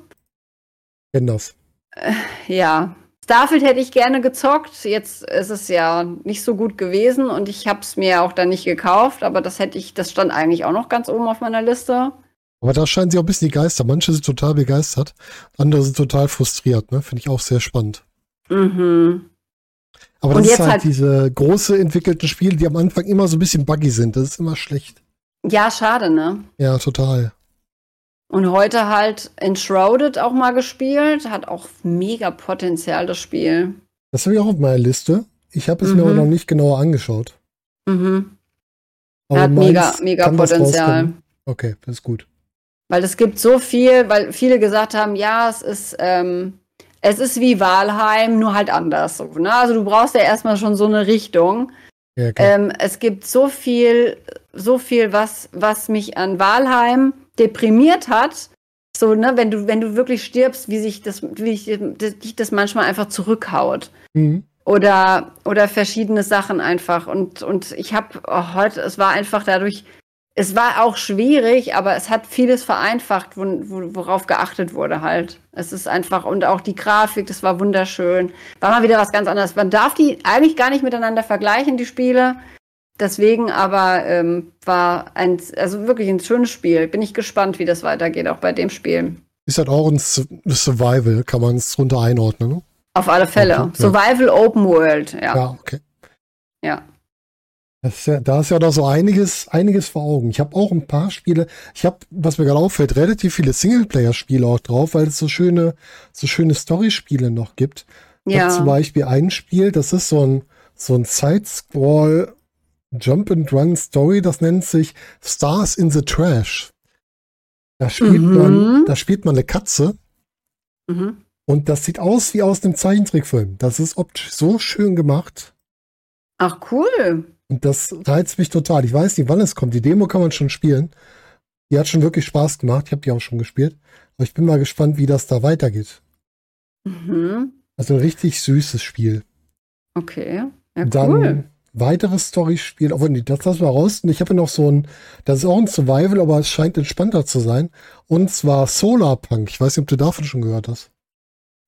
Kenn das. Äh, ja. Starfield hätte ich gerne gezockt. Jetzt ist es ja nicht so gut gewesen und ich habe es mir auch dann nicht gekauft, aber das hätte ich, das stand eigentlich auch noch ganz oben auf meiner Liste. Aber da scheinen sie auch ein bisschen die Geister. Manche sind total begeistert, andere sind total frustriert. Ne? Finde ich auch sehr spannend. Mhm. Aber das ist halt, halt, diese große entwickelten Spiele, die am Anfang immer so ein bisschen buggy sind. Das ist immer schlecht. Ja, schade, ne? Ja, total. Und heute halt Enshrouded auch mal gespielt. Hat auch mega Potenzial, das Spiel. Das habe ich auch auf meiner Liste. Ich habe es mhm. mir aber noch nicht genauer angeschaut. Mhm. Aber hat mega, mega Potenzial. Okay, das ist gut. Weil es gibt so viel, weil viele gesagt haben, ja, es ist, ähm, es ist wie Walheim, nur halt anders. So, ne? Also du brauchst ja erstmal schon so eine Richtung. Ja, ähm, es gibt so viel, so viel, was, was mich an Walheim deprimiert hat. So, ne, wenn du, wenn du wirklich stirbst, wie sich das, wie ich, dich das manchmal einfach zurückhaut. Mhm. Oder, oder verschiedene Sachen einfach. Und, und ich habe oh, heute, es war einfach dadurch es war auch schwierig, aber es hat vieles vereinfacht, worauf geachtet wurde halt. Es ist einfach, und auch die Grafik, das war wunderschön. War mal wieder was ganz anderes. Man darf die eigentlich gar nicht miteinander vergleichen, die Spiele. Deswegen aber ähm, war ein, also wirklich ein schönes Spiel. Bin ich gespannt, wie das weitergeht, auch bei dem Spiel. Ist halt auch ein Survival, kann man es drunter einordnen, ne? Auf alle Fälle. Okay, Survival ja. Open World, ja. Ja, okay. Ja. Ist ja, da ist ja da so einiges, einiges vor Augen. Ich habe auch ein paar Spiele. Ich habe, was mir gerade auffällt, relativ viele Singleplayer-Spiele auch drauf, weil es so schöne, so schöne Story-Spiele noch gibt. Ja. Zum Beispiel ein Spiel, das ist so ein, so ein Side-Scroll Jump and Run Story, das nennt sich Stars in the Trash. Da spielt mhm. man, da spielt man eine Katze. Mhm. Und das sieht aus wie aus einem Zeichentrickfilm. Das ist optisch so schön gemacht. Ach, cool. Und das reizt mich total. Ich weiß nicht, wann es kommt. Die Demo kann man schon spielen. Die hat schon wirklich Spaß gemacht. Ich habe die auch schon gespielt. Aber ich bin mal gespannt, wie das da weitergeht. Mhm. Also ein richtig süßes Spiel. Okay. Ja, Dann cool. Weiteres Story-Spiel. Obwohl, nee, das lassen wir raus. Und ich habe noch so ein, das ist auch ein Survival, aber es scheint entspannter zu sein. Und zwar Solarpunk. Ich weiß nicht, ob du davon schon gehört hast.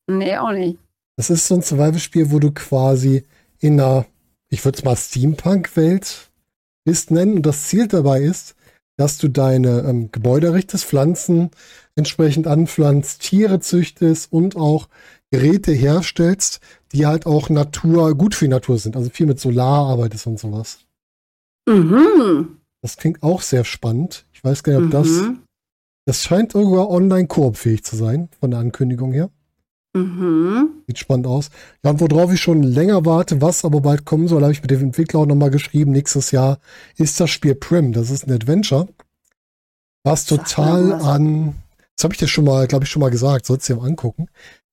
Nee, auch nicht. Das ist so ein Survival-Spiel, wo du quasi in einer, ich würde es mal Steampunk-Welt bist nennen. Und das Ziel dabei ist, dass du deine ähm, Gebäude errichtest, Pflanzen entsprechend anpflanzt, Tiere züchtest und auch Geräte herstellst, die halt auch Natur, gut für die Natur sind. Also viel mit Solar arbeitest und sowas. Mhm. Das klingt auch sehr spannend. Ich weiß gar nicht, ob das, Mhm. das scheint sogar online koopfähig zu sein, von der Ankündigung her. Mhm. Sieht spannend aus. Ja, und worauf ich schon länger warte, was aber bald kommen soll, habe ich mit dem Entwickler auch nochmal geschrieben, nächstes Jahr ist das Spiel Prim. Das ist ein Adventure, was total an, das habe ich dir schon mal, glaube ich, schon mal gesagt, sollst du dir mal angucken.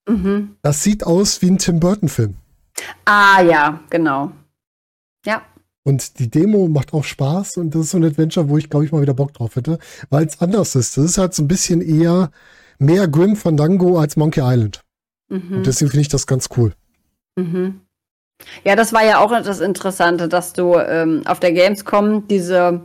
Mhm. Das sieht aus wie ein Tim Burton-Film. Ah, ja, genau. Ja. Und die Demo macht auch Spaß und das ist so ein Adventure, wo ich, glaube ich, mal wieder Bock drauf hätte, weil es anders ist. Das ist halt so ein bisschen eher mehr Grim Fandango als Monkey Island. Mhm. Und deswegen finde ich das ganz cool. Mhm. Ja, das war ja auch das Interessante, dass du ähm, auf der Gamescom diese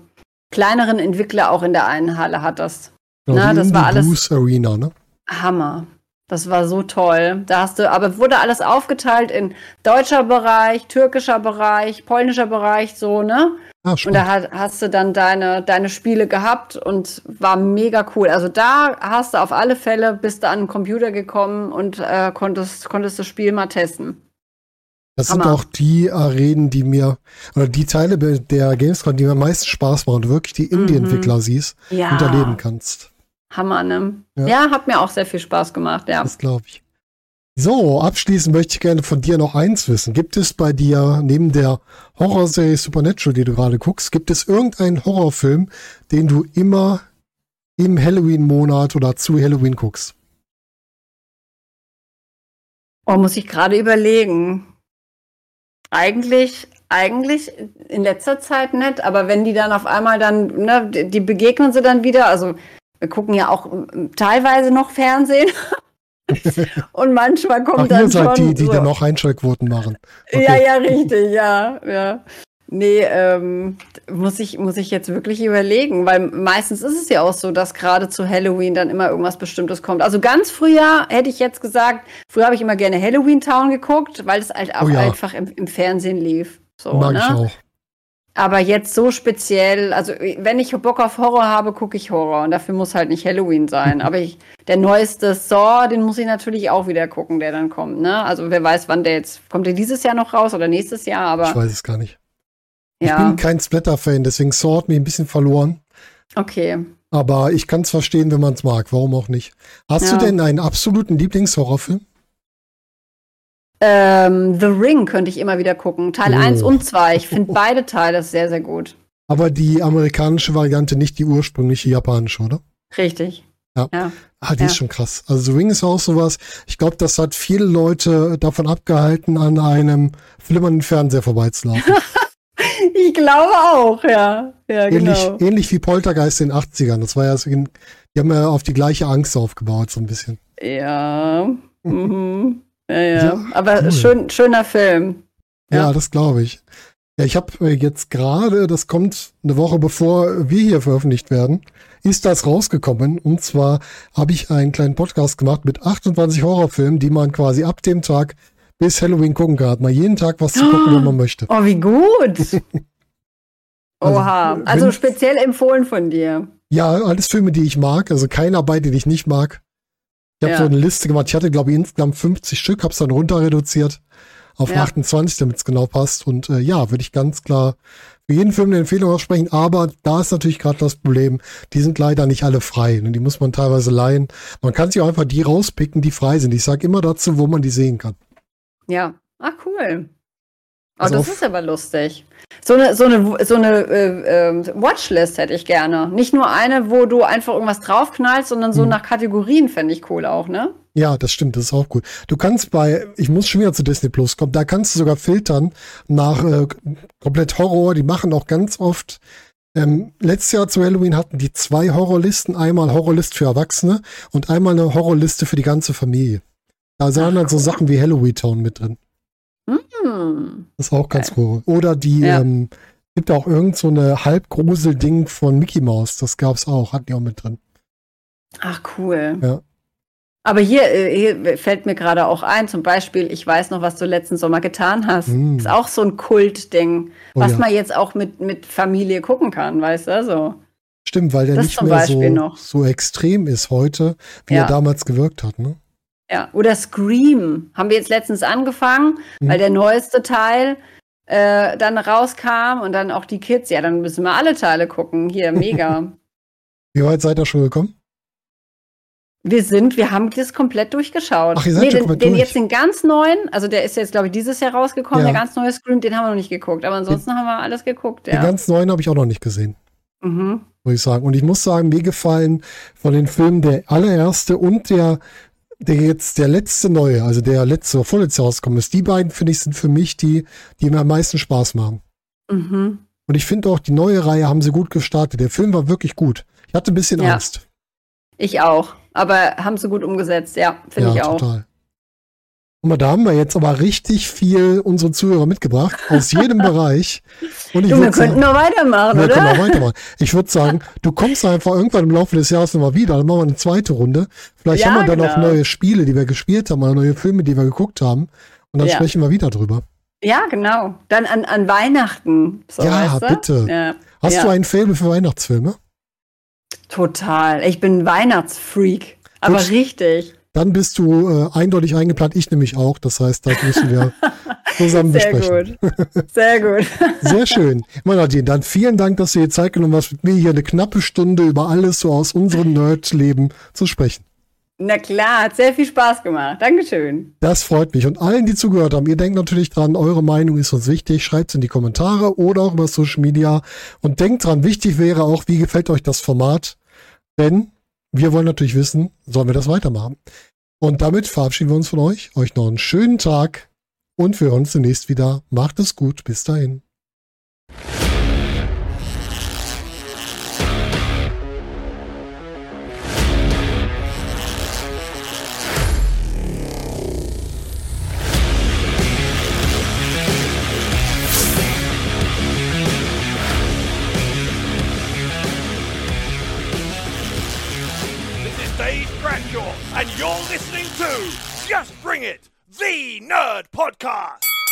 kleineren Entwickler auch in der einen Halle hattest. Genau, Na, das war alles- Blues Arena, ne? Hammer. Das war so toll. Da hast du, aber wurde alles aufgeteilt in deutscher Bereich, türkischer Bereich, polnischer Bereich, so, ne? Ah, Und da hat, hast du dann deine, deine Spiele gehabt und war mega cool. Also da hast du auf alle Fälle, bist du an den Computer gekommen und äh, konntest, konntest das Spiel mal testen. Das sind Hammer. auch die Arenen, die mir, oder die Teile der Gamescom, die mir am meisten Spaß machen, und wirklich die Indie-Entwickler siehst Ja. und erleben kannst. Hammer, ne? Ja. Ja. hat mir auch sehr viel Spaß gemacht, ja. Das glaube ich. So, abschließend möchte ich gerne von dir noch eins wissen. Gibt es bei dir, neben der Horrorserie Supernatural, die du gerade guckst, gibt es irgendeinen Horrorfilm, den du immer im Halloween-Monat oder zu Halloween guckst? Oh, muss ich gerade überlegen. Eigentlich, eigentlich in letzter Zeit nicht, aber wenn die dann auf einmal dann, ne, die die begegnen sie dann wieder, also wir gucken ja auch ähm, teilweise noch Fernsehen. Und manchmal Ach, kommt ihr dann seid schon die, die so, dann noch Einschaltquoten machen. Okay. Ja, ja, richtig, ja, ja. Nee, ähm, muss ich, muss ich jetzt wirklich überlegen, weil meistens ist es ja auch so, dass gerade zu Halloween dann immer irgendwas Bestimmtes kommt. Also ganz früher hätte ich jetzt gesagt, früher habe ich immer gerne Halloween Town geguckt, weil es halt auch Oh ja. einfach im, im Fernsehen lief. So, Mag ne? ich auch. Aber jetzt so speziell, also wenn ich Bock auf Horror habe, gucke ich Horror und dafür muss halt nicht Halloween sein. Aber ich, der neueste Saw, den muss ich natürlich auch wieder gucken, der dann kommt. Ne? Also wer weiß, wann der jetzt kommt. Der dieses Jahr noch raus oder nächstes Jahr? Ich Aber weiß es gar nicht. Ich ja, bin kein Splatter-Fan, deswegen Saw hat mich ein bisschen verloren. okay. Aber ich kann es verstehen, wenn man es mag. Warum auch nicht? Hast Ja. du denn einen absoluten Lieblingshorrorfilm? Ähm, The Ring könnte ich immer wieder gucken. Teil Oh. 1 und 2. Ich finde beide Teile sehr, sehr gut. Aber die amerikanische Variante, nicht die ursprüngliche japanische, oder? Richtig. Ja. ja. Ah, die Ja. ist schon krass. Also The Ring ist auch sowas. Ich glaube, das hat viele Leute davon abgehalten, an einem flimmernden Fernseher vorbeizulaufen. Ich glaube auch, ja. Ja, ähnlich, genau. ähnlich wie Poltergeist in den 80ern. Das war ja so, die haben ja auf die gleiche Angst aufgebaut, so ein bisschen. Ja. Mhm. Ja, ja. Ja, Aber cool. schön, schöner Film. Ja, Ja. das glaube ich. Ja, ich habe jetzt gerade, das kommt eine Woche bevor wir hier veröffentlicht werden, ist das rausgekommen. Und zwar habe ich einen kleinen Podcast gemacht mit 28 Horrorfilmen, die man quasi ab dem Tag bis Halloween gucken kann. Hat man jeden Tag was zu gucken, wenn man möchte. Oh, wie gut. Also, Oha. wenn- Also speziell empfohlen von dir. Ja, alles Filme, die ich mag. Also keiner bei, den ich nicht mag. Ich habe Ja. so eine Liste gemacht. Ich hatte, glaube ich, insgesamt 50 Stück, habe es dann runter reduziert auf Ja. 28, damit es genau passt. Und äh, ja, würde ich ganz klar für jeden Film eine Empfehlung aussprechen. Aber da ist natürlich gerade das Problem, die sind leider nicht alle frei. Und die muss man teilweise leihen. Man kann sich auch einfach die rauspicken, die frei sind. Ich sage immer dazu, wo man die sehen kann. Ja. Ach, cool. Oh, Also das auf- ist aber lustig. So eine, so eine, so eine äh, ähm, Watchlist hätte ich gerne. Nicht nur eine, wo du einfach irgendwas draufknallst, sondern so Hm. nach Kategorien fände ich cool auch, ne? Ja, das stimmt, das ist auch cool. Du kannst bei, ich muss schon wieder zu Disney Plus kommen, da kannst du sogar filtern nach äh, komplett Horror. Die machen auch ganz oft. Ähm, letztes Jahr zu Halloween hatten die zwei Horrorlisten, einmal Horrorlist für Erwachsene und einmal eine Horrorliste für die ganze Familie. Da sind dann so Sachen wie Halloween Town mit drin. Hm. Das ist auch ganz cool. Oder die, Ja. ähm, gibt auch irgend so eine Halbgrusel-Ding von Mickey Mouse. Das gab's auch, hatten die auch mit drin. Ach, cool. Ja. Aber hier, äh, hier fällt mir gerade auch ein, zum Beispiel, ich weiß noch, was du letzten Sommer getan hast. Mm. Ist auch so ein Kultding, Oh was ja. man jetzt auch mit, mit Familie gucken kann, weißt du? So. Stimmt, weil der Das nicht mehr so, noch. so extrem ist heute, wie Ja. er damals gewirkt hat. Ne? Ja. Oder Scream. Haben wir jetzt letztens angefangen, Mhm. weil der neueste Teil äh, dann rauskam und dann auch die Kids, ja, dann müssen wir alle Teile gucken. Hier, mega. Wie weit seid ihr schon gekommen? Wir sind, wir haben das komplett durchgeschaut. Ach, ihr seid schon den, komplett den durch. jetzt den ganz neuen, also der ist jetzt, glaube ich, dieses Jahr rausgekommen, Ja. der ganz neue Scream, den haben wir noch nicht geguckt. Aber ansonsten haben wir alles geguckt, Den ja. ganz neuen habe ich auch noch nicht gesehen, Mhm. muss ich sagen. Und ich muss sagen, mir gefallen von den Filmen der allererste und der, der jetzt der letzte neue, also der letzte, oder vorletzte rausgekommen ist. Die beiden, finde ich, sind für mich die, die mir am meisten Spaß machen. Mhm. Und ich finde auch, die neue Reihe haben sie gut gestartet. Der Film war wirklich gut. Ich hatte ein bisschen Ja. Angst. Ich auch. Aber haben sie gut umgesetzt, ja, finde ich auch. total. Mal, da haben wir jetzt aber richtig viel unsere Zuhörer mitgebracht, aus jedem Bereich. Und ich Du, wir könnten noch weitermachen, wir können oder? auch weitermachen. Ich würde sagen, du kommst einfach irgendwann im Laufe des Jahres nochmal wieder, dann machen wir eine zweite Runde. Vielleicht Ja, haben wir dann auch genau. neue Spiele, die wir gespielt haben, oder neue Filme, die wir geguckt haben. Und dann Ja. sprechen wir wieder drüber. Ja, genau. Dann an, an Weihnachten. So, Ja, weißt du? bitte. Ja. Hast du ein Faible für Weihnachtsfilme? Total. Ich bin ein Weihnachtsfreak. Aber Gut. richtig. Dann bist du äh, eindeutig eingeplant, ich nämlich auch. Das heißt, das müssen wir zusammen Sehr besprechen. gut. Sehr gut. Sehr schön. Meine Nadine, dann vielen Dank, dass du dir Zeit genommen hast, mit mir hier eine knappe Stunde über alles so aus unserem Nerd-Leben zu sprechen. Na klar, hat sehr viel Spaß gemacht. Dankeschön. Das freut mich. Und allen, die zugehört haben, ihr denkt natürlich dran, eure Meinung ist uns wichtig. Schreibt es in die Kommentare oder auch über Social Media. Und denkt dran, wichtig wäre auch, wie gefällt euch das Format? Denn wir wollen natürlich wissen, sollen wir das weitermachen? Und damit verabschieden wir uns von euch. Euch noch einen schönen Tag und wir hören uns demnächst wieder. Macht es gut. Bis dahin. The Nerd Podcast.